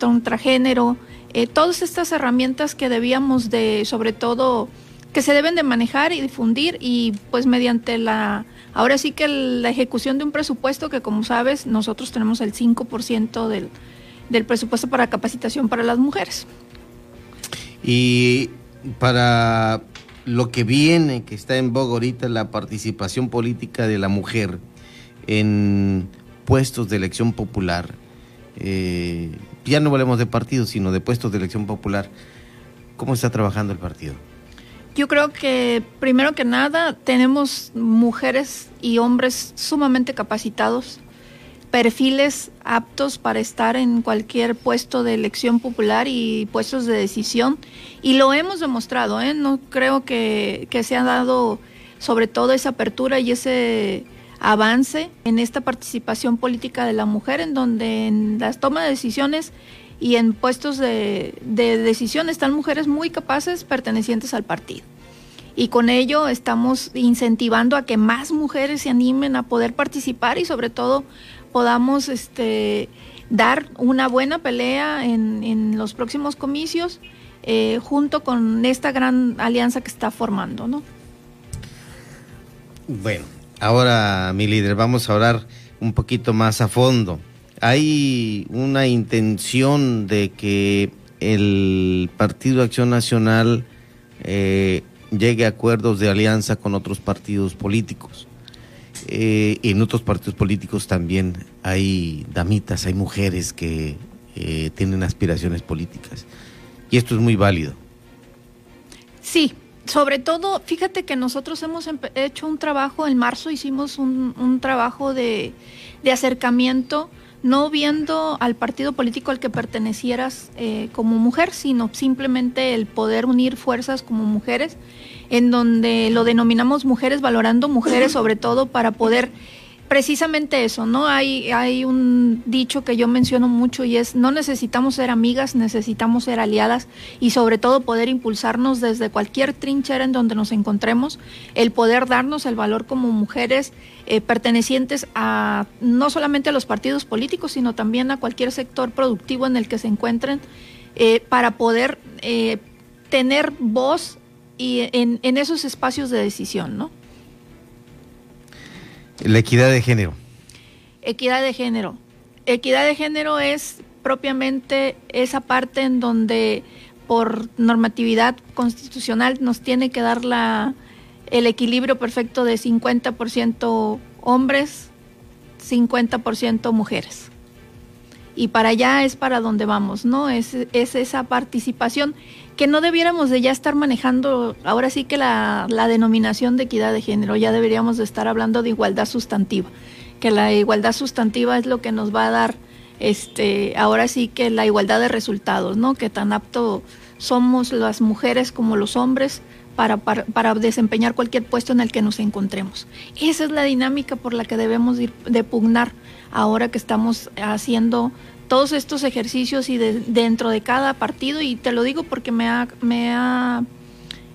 contra género, eh, todas estas herramientas que debíamos de, sobre todo, que se deben de manejar y difundir y pues mediante la, ahora sí que la ejecución de un presupuesto que como sabes nosotros tenemos el 5% del, del presupuesto para capacitación para las mujeres. Y para lo que viene, que está en boga ahorita, la participación política de la mujer en puestos de elección popular, eh, ya no hablemos de partidos, sino de puestos de elección popular, ¿cómo está trabajando el partido? Yo creo que primero que nada tenemos mujeres y hombres sumamente capacitados, perfiles aptos para estar en cualquier puesto de elección popular y puestos de decisión. Y lo hemos demostrado, ¿eh? no creo que, que se ha dado sobre todo esa apertura y ese avance en esta participación política de la mujer, en donde en las tomas de decisiones y en puestos de, de decisión están mujeres muy capaces pertenecientes al partido. Y con ello estamos incentivando a que más mujeres se animen a poder participar y sobre todo podamos este, dar una buena pelea en, en los próximos comicios eh, junto con esta gran alianza que está formando, ¿no? Bueno, ahora, mi líder, vamos a hablar un poquito más a fondo. Hay una intención de que el Partido Acción Nacional eh, llegue a acuerdos de alianza con otros partidos políticos. Eh, en otros partidos políticos también hay damitas, hay mujeres que eh, tienen aspiraciones políticas. Y esto es muy válido. Sí, sobre todo, fíjate que nosotros hemos hecho un trabajo, en marzo hicimos un, trabajo de, de, acercamiento, no viendo al partido político al que pertenecieras eh, como mujer, sino simplemente el poder unir fuerzas como mujeres, en donde lo denominamos mujeres, valorando mujeres [laughs] sobre todo para poder precisamente eso, ¿no? Hay, hay un dicho que yo menciono mucho y es, no necesitamos ser amigas, necesitamos ser aliadas y sobre todo poder impulsarnos desde cualquier trinchera en donde nos encontremos, el poder darnos el valor como mujeres eh, pertenecientes a no solamente a los partidos políticos, sino también a cualquier sector productivo en el que se encuentren, eh, para poder eh, tener voz y en, en esos espacios de decisión, ¿no? La equidad de género. Equidad de género. Equidad de género es propiamente esa parte en donde por normatividad constitucional nos tiene que dar la, el equilibrio perfecto de 50% hombres, 50% mujeres. Y para allá es para donde vamos, ¿no? Es, es esa participación que no debiéramos de ya estar manejando ahora sí que la, denominación de equidad de género, ya deberíamos de estar hablando de igualdad sustantiva, que la igualdad sustantiva es lo que nos va a dar este ahora sí que la igualdad de resultados, ¿no? Que tan apto somos las mujeres como los hombres para, para, para, desempeñar cualquier puesto en el que nos encontremos. Esa es la dinámica por la que debemos ir, de pugnar ahora que estamos haciendo todos estos ejercicios y dentro de cada partido, y te lo digo porque me ha, me ha,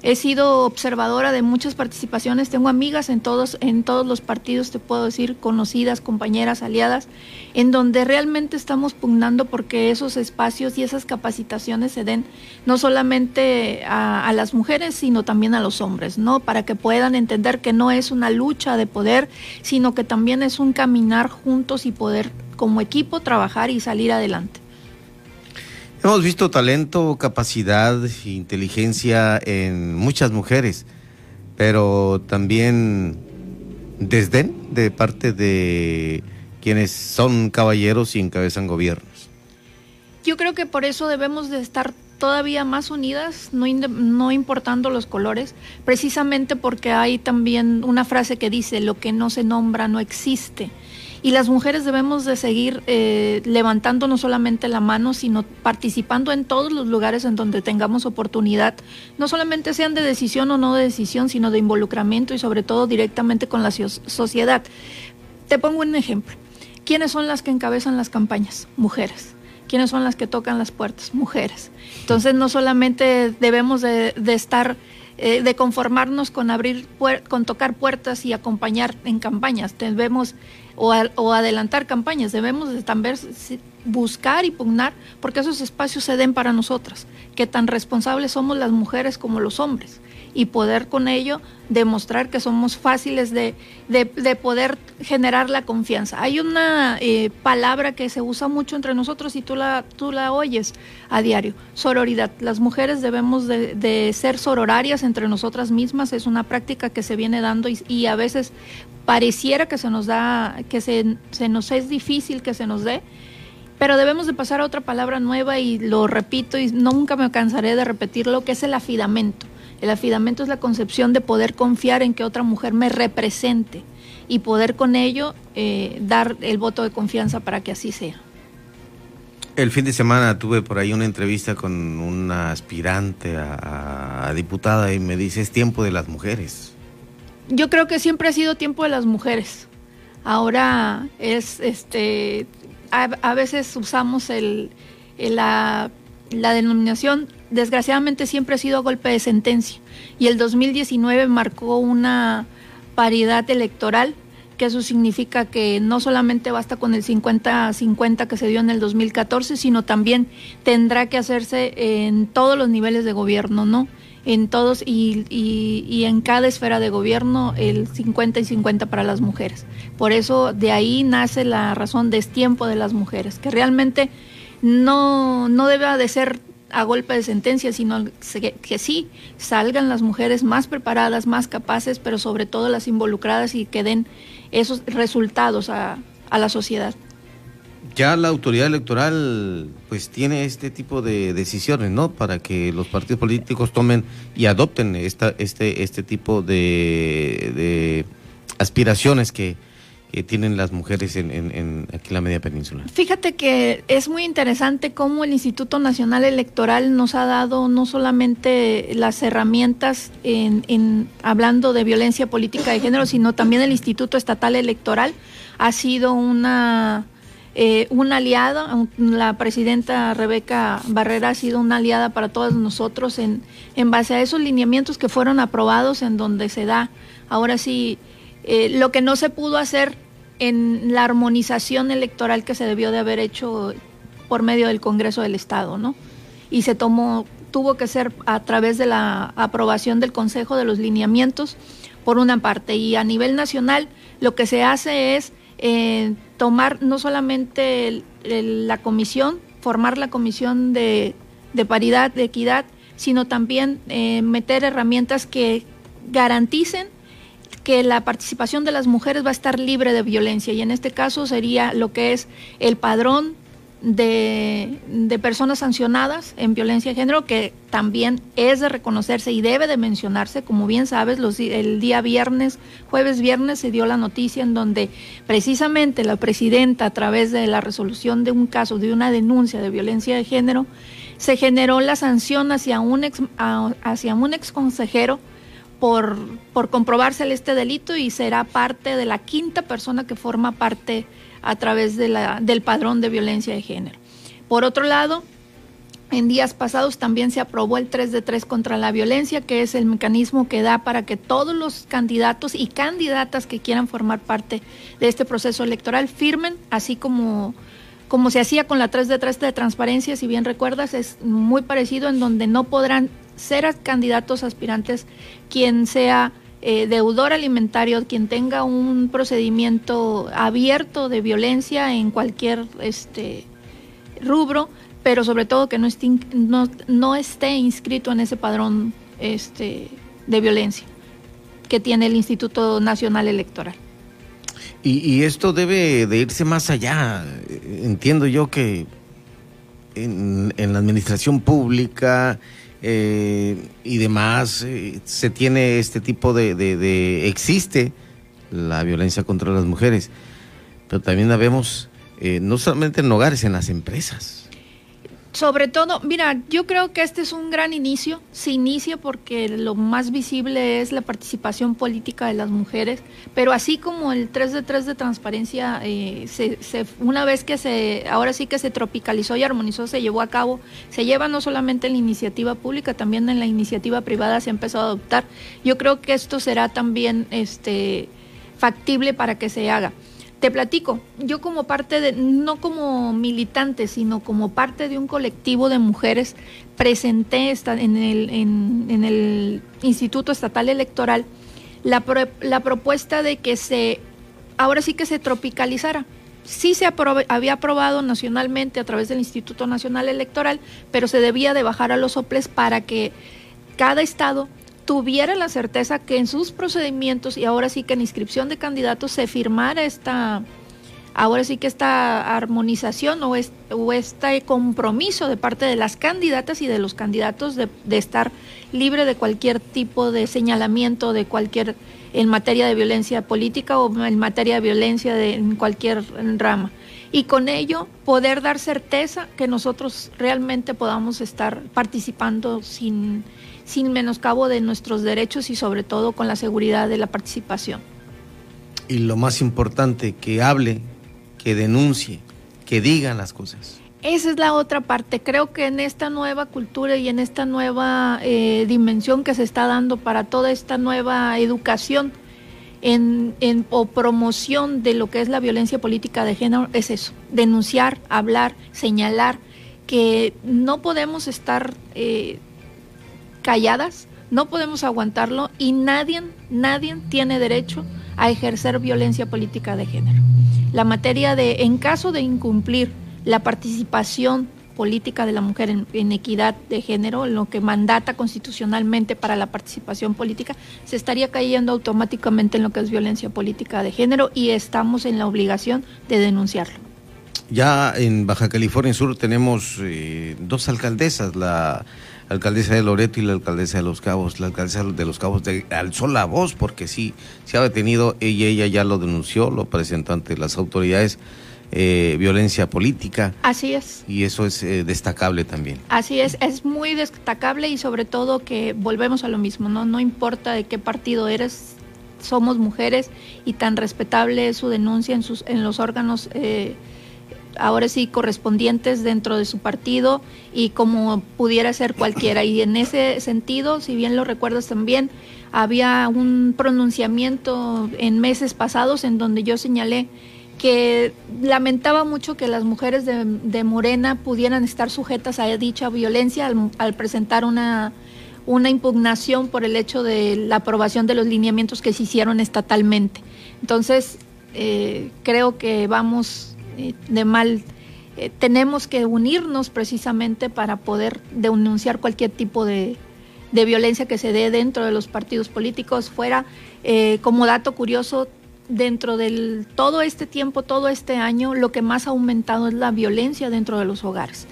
he sido observadora de muchas participaciones, tengo amigas en todos, en todos los partidos, te puedo decir, conocidas, compañeras, aliadas, en donde realmente estamos pugnando porque esos espacios y esas capacitaciones se den no solamente a, a las mujeres, sino también a los hombres, ¿no? Para que puedan entender que no es una lucha de poder, sino que también es un caminar juntos y poder como equipo trabajar y salir adelante. Hemos visto talento, capacidad, inteligencia en muchas mujeres, pero también desdén de parte de quienes son caballeros y encabezan gobiernos. Yo creo que por eso debemos de estar todavía más unidas, no, no importando los colores, precisamente porque hay también una frase que dice, lo que no se nombra no existe y las mujeres debemos de seguir eh, levantando no solamente la mano, sino participando en todos los lugares en donde tengamos oportunidad, no solamente sean de decisión o no de decisión, sino de involucramiento y sobre todo directamente con la sociedad. Te pongo un ejemplo. ¿Quiénes son las que encabezan las campañas? Mujeres. ¿Quiénes son las que tocan las puertas? Mujeres. Entonces no solamente debemos de, estar eh, de conformarnos con abrir con tocar puertas y acompañar en campañas. Debemos o, adelantar campañas. Debemos también buscar y pugnar porque esos espacios se den para nosotras, que tan responsables somos las mujeres como los hombres y poder con ello demostrar que somos fáciles de, de, poder generar la confianza. Hay una eh, palabra que se usa mucho entre nosotros y tú la, tú la oyes a diario, sororidad. Las mujeres debemos de, de ser sororarias entre nosotras mismas, es una práctica que se viene dando y, a veces pareciera que se nos da, que se, se nos es difícil que se nos dé, pero debemos de pasar a otra palabra nueva y lo repito y nunca me cansaré de repetirlo, que es el afidamento. El afidamento es la concepción de poder confiar en que otra mujer me represente y poder con ello eh, dar el voto de confianza para que así sea. El fin de semana tuve por ahí una entrevista con una aspirante a diputada y me dice, es tiempo de las mujeres yo creo que siempre ha sido tiempo de las mujeres. Ahora es, este, a, veces usamos el, la, la denominación, desgraciadamente siempre ha sido golpe de sentencia. Y el 2019 marcó una paridad electoral, que eso significa que no solamente basta con el 50-50 que se dio en el 2014, sino también tendrá que hacerse en todos los niveles de gobierno, ¿no? en todos y, y, en cada esfera de gobierno el 50 y 50 para las mujeres. Por eso de ahí nace la razón de tiempo de las mujeres, que realmente no, no debe de ser a golpe de sentencia, sino que, sí salgan las mujeres más preparadas, más capaces, pero sobre todo las involucradas y que den esos resultados a, a la sociedad. Ya la autoridad electoral pues tiene este tipo de decisiones, ¿no? Para que los partidos políticos tomen y adopten esta, este, este tipo de, de aspiraciones que, tienen las mujeres en, en, aquí en la media península. Fíjate que es muy interesante cómo el Instituto Nacional Electoral nos ha dado no solamente las herramientas en, en hablando de violencia política de género, sino también el Instituto Estatal Electoral ha sido una eh, una aliada, la presidenta Rebeca Barrera ha sido una aliada para todos nosotros en, en base a esos lineamientos que fueron aprobados en donde se da ahora sí eh, lo que no se pudo hacer en la armonización electoral que se debió de haber hecho por medio del Congreso del Estado, ¿no? Y se tomó, tuvo que ser a través de la aprobación del Consejo de los lineamientos, por una parte, y a nivel nacional lo que se hace es eh, tomar no solamente la comisión, formar la comisión de, paridad, de equidad, sino también eh, meter herramientas que garanticen que la participación de las mujeres va a estar libre de violencia y en este caso sería lo que es el padrón de, de, personas sancionadas en violencia de género, que también es de reconocerse y debe de mencionarse. Como bien sabes, los, el día viernes, jueves viernes, se dio la noticia en donde precisamente la presidenta, a través de la resolución de un caso, de una denuncia de violencia de género, se generó la sanción hacia un ex, hacia un ex consejero por, por comprobarse este delito y será parte de la quinta persona que forma parte a través de la, del padrón de violencia de género. Por otro lado, en días pasados también se aprobó el 3 de 3 contra la violencia, que es el mecanismo que da para que todos los candidatos y candidatas que quieran formar parte de este proceso electoral firmen, así como, como se hacía con la 3 de 3 de transparencia, si bien recuerdas, es muy parecido en donde no podrán ser candidatos aspirantes quien sea eh, deudor alimentario, quien tenga un procedimiento abierto de violencia en cualquier este, rubro, pero sobre todo que no esté, no, esté inscrito en ese padrón este, de violencia que tiene el Instituto Nacional Electoral. Y, y, esto debe de irse más allá. Entiendo yo que en la administración pública, eh, y demás, eh, se tiene este tipo de, de, existe la violencia contra las mujeres, pero también la vemos eh, no solamente en hogares, en las empresas sobre todo, mira, yo creo que este es un gran inicio. Se inicia porque lo más visible es la participación política de las mujeres, pero así como el 3 de 3 de transparencia, eh, se, una vez que se, ahora sí que se tropicalizó y armonizó, se llevó a cabo, se lleva no solamente en la iniciativa pública, también en la iniciativa privada se ha empezado a adoptar. Yo creo que esto será también este, factible para que se haga. Te platico, yo como parte de, no como militante, sino como parte de un colectivo de mujeres, presenté esta, en, el, en, el Instituto Estatal Electoral la, la propuesta de que se, ahora sí que se tropicalizara. Sí se había aprobado nacionalmente a través del Instituto Nacional Electoral, pero se debía de bajar a los soples para que cada estado tuviera la certeza que en sus procedimientos y ahora sí que en inscripción de candidatos se firmara esta, ahora sí que esta armonización o, este compromiso de parte de las candidatas y de los candidatos de, estar libre de cualquier tipo de señalamiento, de cualquier, en materia de violencia política o en materia de violencia de, en cualquier rama. Y con ello poder dar certeza que nosotros realmente podamos estar participando sin sin menoscabo de nuestros derechos y sobre todo con la seguridad de la participación. Y lo más importante, que hable, que denuncie, que digan las cosas. Esa es la otra parte. Creo que en esta nueva cultura y en esta nueva eh, dimensión que se está dando para toda esta nueva educación en, en, o promoción de lo que es la violencia política de género es eso, denunciar, hablar, señalar que no podemos estar eh, calladas, no podemos aguantarlo y nadie, nadie tiene derecho a ejercer violencia política de género. La materia de, en caso de incumplir la participación política de la mujer en, equidad de género, lo que mandata constitucionalmente para la participación política, se estaría cayendo automáticamente en lo que es violencia política de género y estamos en la obligación de denunciarlo. Ya en Baja California Sur tenemos eh, dos alcaldesas, la alcaldesa de Loreto y la alcaldesa de Los Cabos. La alcaldesa de Los Cabos alzó la voz porque sí, se ha detenido, ella, ella ya lo denunció, lo presentó ante las autoridades eh, violencia política. Así es. Y eso es eh, destacable también. Así es, es muy destacable y sobre todo que volvemos a lo mismo, ¿no? No importa de qué partido eres, somos mujeres y tan respetable es su denuncia en, sus, en los órganos. Eh, ahora sí correspondientes dentro de su partido y como pudiera ser cualquiera. Y en ese sentido, si bien lo recuerdas también, había un pronunciamiento en meses pasados en donde yo señalé que lamentaba mucho que las mujeres de, Morena pudieran estar sujetas a dicha violencia al, presentar una, una impugnación por el hecho de la aprobación de los lineamientos que se hicieron estatalmente. Entonces, eh, creo que vamos de mal. Eh, tenemos que unirnos precisamente para poder denunciar cualquier tipo de, de, violencia que se dé dentro de los partidos políticos. Fuera, como dato curioso, dentro del todo este tiempo, todo este año, lo que más ha aumentado es la violencia dentro de los hogares.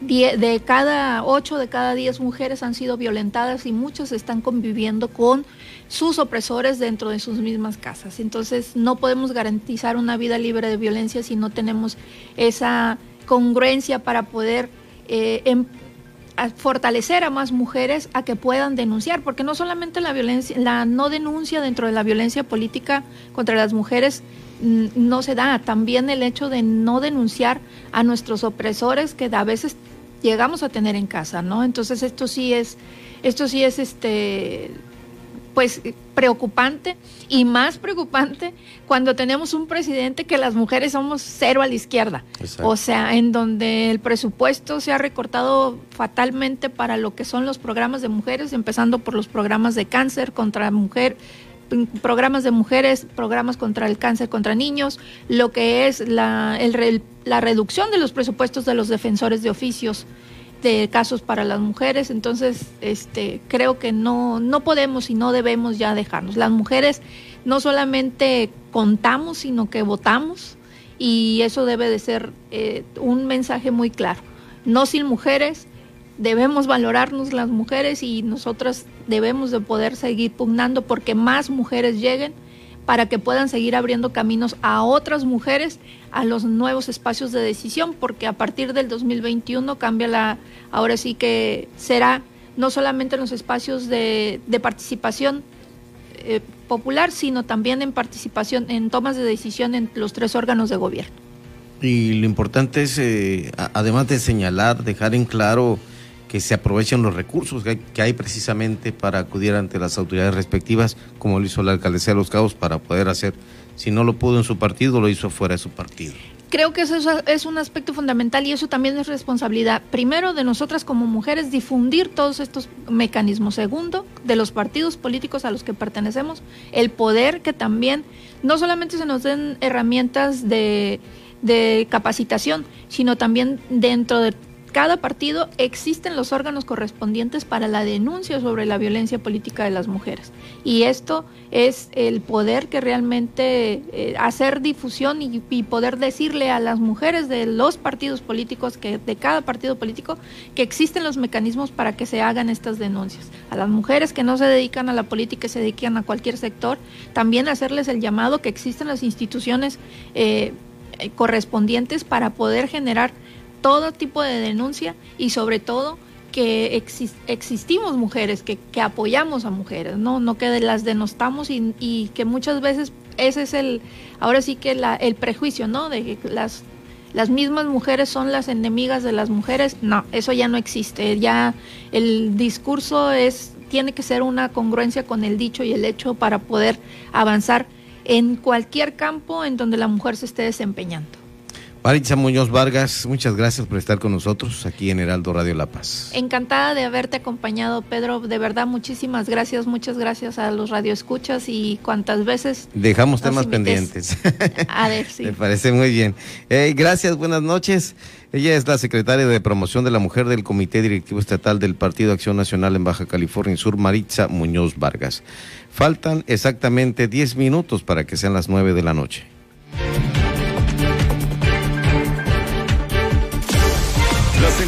de cada ocho de cada diez mujeres han sido violentadas y muchas están conviviendo con sus opresores dentro de sus mismas casas. Entonces no podemos garantizar una vida libre de violencia si no tenemos esa congruencia para poder eh, em, fortalecer a más mujeres a que puedan denunciar, porque no solamente la violencia, la no denuncia dentro de la violencia política contra las mujeres no se da, también el hecho de no denunciar a nuestros opresores que a veces llegamos a tener en casa, ¿no? Entonces esto sí es, esto sí es este pues preocupante y más preocupante cuando tenemos un presidente que las mujeres somos cero a la izquierda. O sea, en donde el presupuesto se ha recortado fatalmente para lo que son los programas de mujeres, empezando por los programas de cáncer contra mujer, programas de mujeres, programas contra el cáncer contra niños, lo que es la, la reducción de los presupuestos de los defensores de oficios de casos para las mujeres, entonces este creo que no no podemos y no debemos ya dejarnos. Las mujeres no solamente contamos, sino que votamos y eso debe de ser eh, un mensaje muy claro. No sin mujeres, debemos valorarnos las mujeres y nosotras debemos de poder seguir pugnando porque más mujeres lleguen para que puedan seguir abriendo caminos a otras mujeres a los nuevos espacios de decisión, porque a partir del 2021 cambia la, ahora sí que será no solamente en los espacios de, participación eh, popular, sino también en participación en tomas de decisión en los tres órganos de gobierno. Y lo importante es, eh, además de señalar, dejar en claro que se aprovechen los recursos que hay, precisamente para acudir ante las autoridades respectivas, como lo hizo la alcaldesa de Los Cabos, para poder hacer, si no lo pudo en su partido, lo hizo fuera de su partido. Creo que eso es un aspecto fundamental y eso también es responsabilidad, primero, de nosotras como mujeres, difundir todos estos mecanismos. Segundo, de los partidos políticos a los que pertenecemos, el poder que también no solamente se nos den herramientas de, de capacitación, sino también dentro de cada partido existen los órganos correspondientes para la denuncia sobre la violencia política de las mujeres. Y esto es el poder que realmente eh, hacer difusión y, poder decirle a las mujeres de los partidos políticos, que de cada partido político, que existen los mecanismos para que se hagan estas denuncias. A las mujeres que no se dedican a la política, se dedican a cualquier sector, también hacerles el llamado que existen las instituciones eh, eh, correspondientes para poder generar todo tipo de denuncia y sobre todo que existimos mujeres, que, apoyamos a mujeres, no, no que las denostamos y, que muchas veces ese es el, ahora sí que el prejuicio, ¿no? De que las, las mismas mujeres son las enemigas de las mujeres, no, eso ya no existe, ya el discurso es, tiene que ser una congruencia con el dicho y el hecho para poder avanzar en cualquier campo en donde la mujer se esté desempeñando. Maritza Muñoz Vargas, muchas gracias por estar con nosotros aquí en Heraldo Radio La Paz. Encantada de haberte acompañado, Pedro. De verdad, muchísimas gracias, muchas gracias a los radioescuchas y cuantas veces. Dejamos temas pendientes. [laughs] A ver, [laughs] sí. Me parece muy bien. Eh, gracias, buenas noches. Ella es la secretaria de Promoción de la Mujer del Comité Directivo Estatal del Partido Acción Nacional en Baja California Sur, Maritza Muñoz Vargas. Faltan exactamente 10 minutos para que sean las 9 de la noche.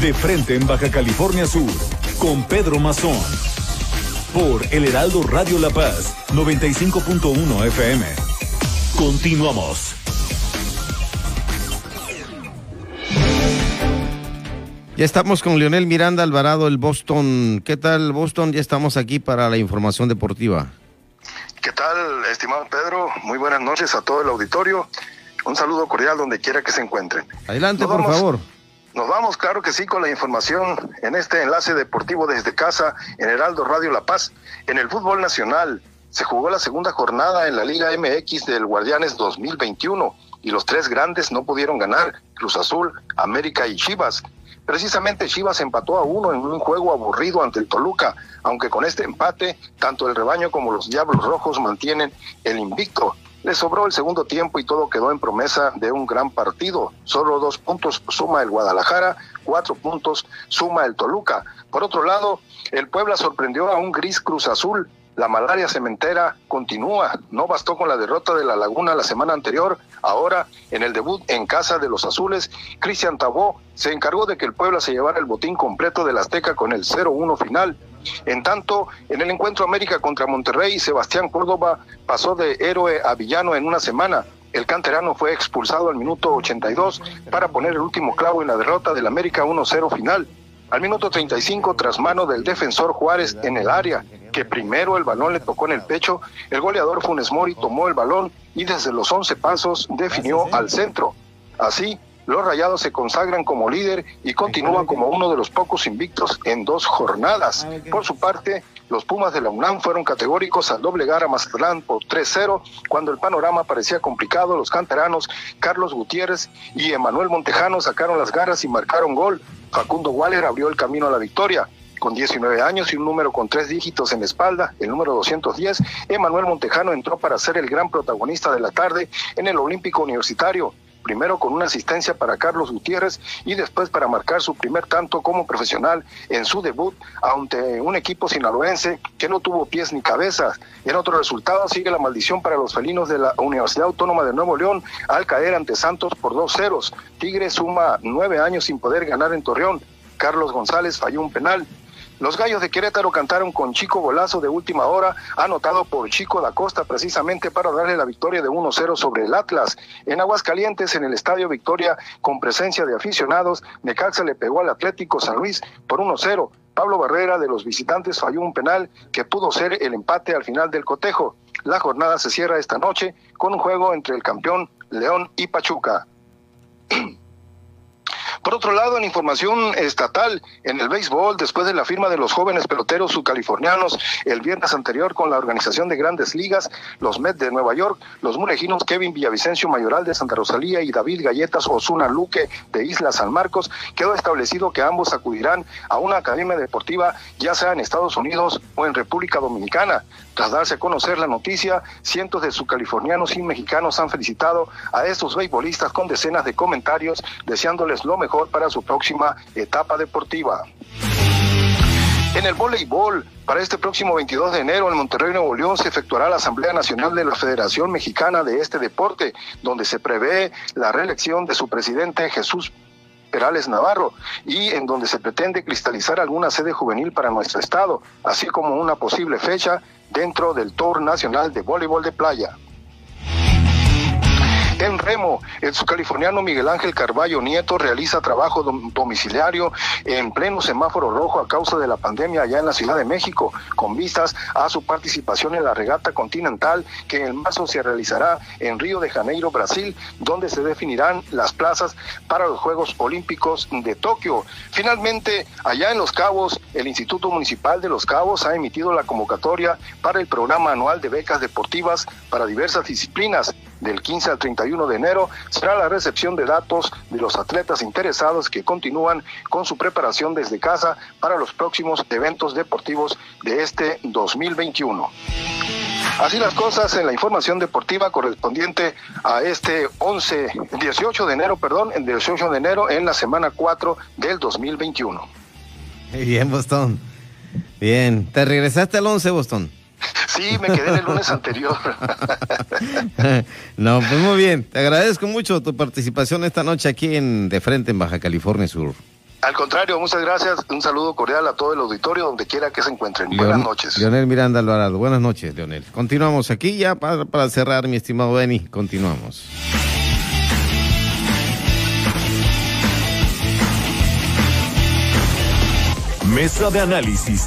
de frente en Baja California Sur, con Pedro Mazón. Por El Heraldo Radio La Paz, 95.1 FM. Continuamos. Ya estamos con Leonel Miranda Alvarado, el Boston. ¿Qué tal, Boston? Ya estamos aquí para la información deportiva. ¿Qué tal, estimado Pedro? Muy buenas noches a todo el auditorio. Un saludo cordial donde quiera que se encuentren. Adelante, Nos por vamos- favor. Nos vamos, claro que sí, con la información en este enlace deportivo desde casa en Heraldo Radio La Paz. En el fútbol nacional se jugó la segunda jornada en la Liga MX del Guardianes 2021 y los tres grandes no pudieron ganar, Cruz Azul, América y Chivas. Precisamente Chivas empató a uno en un juego aburrido ante el Toluca, aunque con este empate tanto el rebaño como los Diablos Rojos mantienen el invicto. Le sobró el segundo tiempo y todo quedó en promesa de un gran partido. Solo dos puntos suma el Guadalajara, cuatro puntos suma el Toluca. Por otro lado, el Puebla sorprendió a un gris Cruz Azul. La malaria cementera continúa. No bastó con la derrota de la Laguna la semana anterior. Ahora, en el debut en casa de los azules, Cristian Tabó se encargó de que el Puebla se llevara el botín completo del Azteca con el 0-1 final. En tanto, en el encuentro América contra Monterrey, Sebastián Córdoba pasó de héroe a villano en una semana. El canterano fue expulsado al minuto 82 para poner el último clavo en la derrota del América 1-0 final. Al minuto 35, tras mano del defensor Juárez en el área, que primero el balón le tocó en el pecho, el goleador Funes Mori tomó el balón y desde los 11 pasos definió al centro. Así, los Rayados se consagran como líder y continúan como uno de los pocos invictos en dos jornadas. Por su parte, los Pumas de la UNAM fueron categóricos al doblegar a Mazatlán por 3-0. Cuando el panorama parecía complicado, los canteranos Carlos Gutiérrez y Emanuel Montejano sacaron las garras y marcaron gol. Facundo Waller abrió el camino a la victoria. Con 19 años y un número con tres dígitos en la espalda, el número 210, Emanuel Montejano entró para ser el gran protagonista de la tarde en el Olímpico Universitario primero con una asistencia para Carlos Gutiérrez y después para marcar su primer tanto como profesional en su debut ante un equipo sinaloense que no tuvo pies ni cabezas. En otro resultado sigue la maldición para los felinos de la Universidad Autónoma de Nuevo León al caer ante Santos por dos ceros. Tigre suma nueve años sin poder ganar en Torreón. Carlos González falló un penal. Los Gallos de Querétaro cantaron con Chico Golazo de última hora, anotado por Chico da Costa precisamente para darle la victoria de 1-0 sobre el Atlas. En Aguascalientes, en el Estadio Victoria, con presencia de aficionados, Necaxa le pegó al Atlético San Luis por 1-0. Pablo Barrera de los visitantes falló un penal que pudo ser el empate al final del cotejo. La jornada se cierra esta noche con un juego entre el campeón León y Pachuca. [clears throat] Por otro lado, en información estatal, en el béisbol, después de la firma de los jóvenes peloteros subcalifornianos el viernes anterior con la organización de grandes ligas, los Mets de Nueva York, los murejinos Kevin Villavicencio Mayoral de Santa Rosalía y David Galletas Osuna Luque de Isla San Marcos, quedó establecido que ambos acudirán a una academia deportiva, ya sea en Estados Unidos o en República Dominicana. Tras darse a conocer la noticia, cientos de subcalifornianos y mexicanos han felicitado a estos beisbolistas con decenas de comentarios deseándoles lo mejor para su próxima etapa deportiva. En el voleibol, para este próximo 22 de enero en Monterrey, Nuevo León, se efectuará la Asamblea Nacional de la Federación Mexicana de este deporte, donde se prevé la reelección de su presidente Jesús Perales Navarro y en donde se pretende cristalizar alguna sede juvenil para nuestro estado, así como una posible fecha dentro del Tour Nacional de Voleibol de Playa. En Remo, el subcaliforniano Miguel Ángel Carballo Nieto realiza trabajo domiciliario en pleno semáforo rojo a causa de la pandemia allá en la Ciudad de México, con vistas a su participación en la regata continental que en marzo se realizará en Río de Janeiro, Brasil, donde se definirán las plazas para los Juegos Olímpicos de Tokio. Finalmente, allá en Los Cabos, el Instituto Municipal de Los Cabos ha emitido la convocatoria para el programa anual de becas deportivas para diversas disciplinas. Del 15 al 31 de enero será la recepción de datos de los atletas interesados que continúan con su preparación desde casa para los próximos eventos deportivos de este 2021. Así las cosas en la información deportiva correspondiente a este 11, 18 de enero, perdón, el 18 de enero en la semana 4 del 2021. Bien, Boston. Bien, ¿te regresaste al 11, Boston? Sí, me quedé el lunes [laughs] anterior. no, pues muy bien. Te agradezco mucho tu participación esta noche aquí en De Frente en Baja California Sur. Al contrario, muchas gracias. Un saludo cordial a todo el auditorio, donde quiera que se encuentren. Buenas noches. Leonel Miranda Alvarado. Buenas noches, Leonel. Continuamos aquí ya para, para cerrar, mi estimado Benny. Continuamos. Mesa de análisis.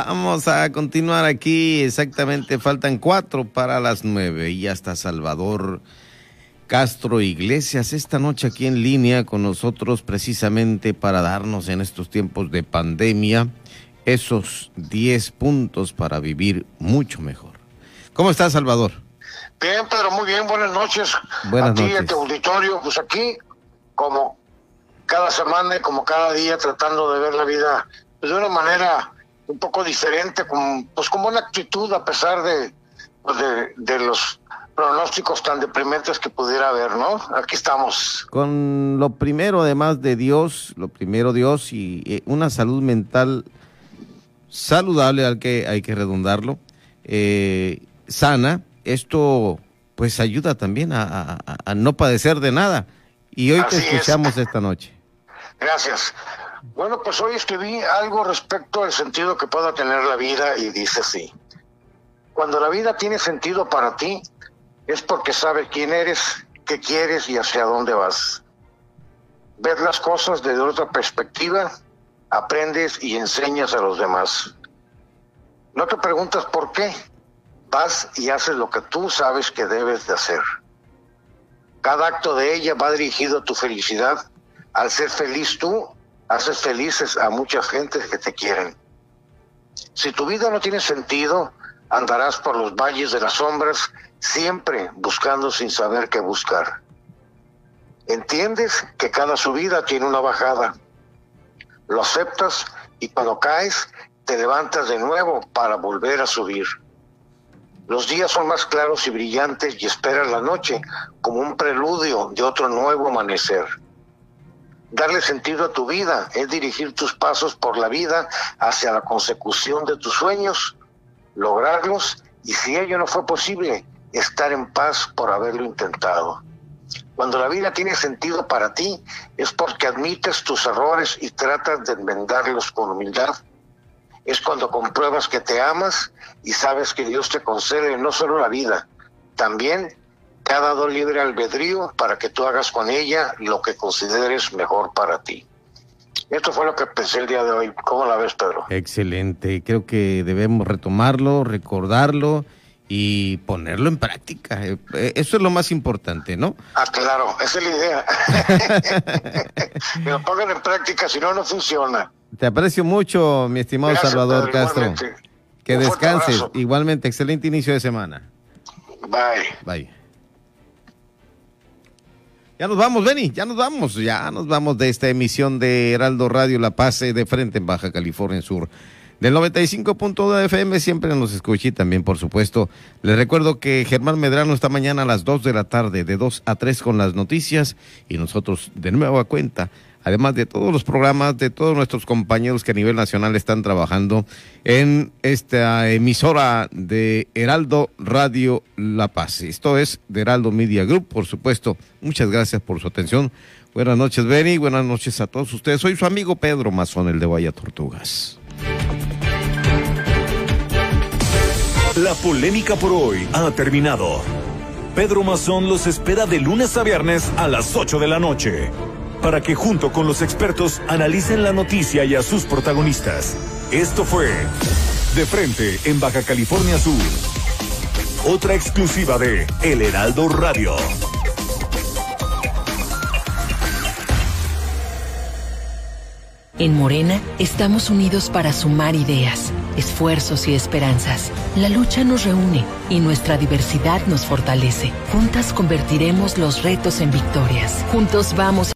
Vamos a continuar aquí. Exactamente, faltan cuatro para las nueve. Y hasta Salvador Castro Iglesias esta noche aquí en línea con nosotros precisamente para darnos en estos tiempos de pandemia esos diez puntos para vivir mucho mejor. ¿Cómo estás, Salvador? Bien, Pedro, muy bien. Buenas noches. Buenas a ti, a tu auditorio. Pues aquí, como cada semana y como cada día, tratando de ver la vida de una manera un poco diferente, con, pues con buena actitud a pesar de, de, de, los pronósticos tan deprimentes que pudiera haber, ¿no? Aquí estamos. Con lo primero, además de Dios, lo primero Dios y eh, una salud mental saludable, al que hay que redundarlo, eh, sana, esto pues ayuda también a, a, a, no padecer de nada. Y hoy Así te escuchamos es. esta noche. Gracias. Bueno, pues hoy escribí algo respecto al sentido que pueda tener la vida y dice así. Cuando la vida tiene sentido para ti, es porque sabes quién eres, qué quieres y hacia dónde vas. Ver las cosas desde otra perspectiva, aprendes y enseñas a los demás. No te preguntas por qué, vas y haces lo que tú sabes que debes de hacer. Cada acto de ella va dirigido a tu felicidad. Al ser feliz tú, haces felices a muchas gentes que te quieren. Si tu vida no tiene sentido, andarás por los valles de las sombras, siempre buscando sin saber qué buscar. Entiendes que cada subida tiene una bajada. Lo aceptas y cuando caes, te levantas de nuevo para volver a subir. Los días son más claros y brillantes y esperas la noche como un preludio de otro nuevo amanecer. Darle sentido a tu vida es dirigir tus pasos por la vida hacia la consecución de tus sueños, lograrlos y si ello no fue posible, estar en paz por haberlo intentado. Cuando la vida tiene sentido para ti es porque admites tus errores y tratas de enmendarlos con humildad. Es cuando compruebas que te amas y sabes que Dios te concede no solo la vida, también ha dado libre albedrío para que tú hagas con ella lo que consideres mejor para ti. Esto fue lo que pensé el día de hoy. ¿Cómo la ves, Pedro? Excelente. Creo que debemos retomarlo, recordarlo y ponerlo en práctica. Eh, eh, Eso es lo más importante, ¿no? Ah, claro, esa es la idea. [laughs] que lo pongan en práctica, si no, no funciona. Te aprecio mucho, mi estimado Gracias, Salvador Pedro, Castro. igualmente. Que Un descanses. Igualmente, excelente inicio de semana. Bye. Bye. Ya nos vamos, Benny, ya nos vamos, ya nos vamos de esta emisión de Heraldo Radio La Paz eh, de frente en Baja California Sur. Del 95.2 FM siempre nos escuché también, por supuesto. Les recuerdo que Germán Medrano está mañana a las 2 de la tarde, de 2 a 3 con las noticias y nosotros de nueva cuenta además de todos los programas de todos nuestros compañeros que a nivel nacional están trabajando en esta emisora de Heraldo Radio La Paz. Esto es de Heraldo Media Group, por supuesto. Muchas gracias por su atención. Buenas noches, Benny. Buenas noches a todos ustedes. Soy su amigo Pedro Mazón, el de Vaya Tortugas. La polémica por hoy ha terminado. Pedro Mazón los espera de lunes a viernes a las 8 de la noche para que junto con los expertos analicen la noticia y a sus protagonistas. Esto fue De Frente en Baja California Sur. Otra exclusiva de El Heraldo Radio. En Morena estamos unidos para sumar ideas, esfuerzos y esperanzas. La lucha nos reúne y nuestra diversidad nos fortalece. Juntas convertiremos los retos en victorias. Juntos vamos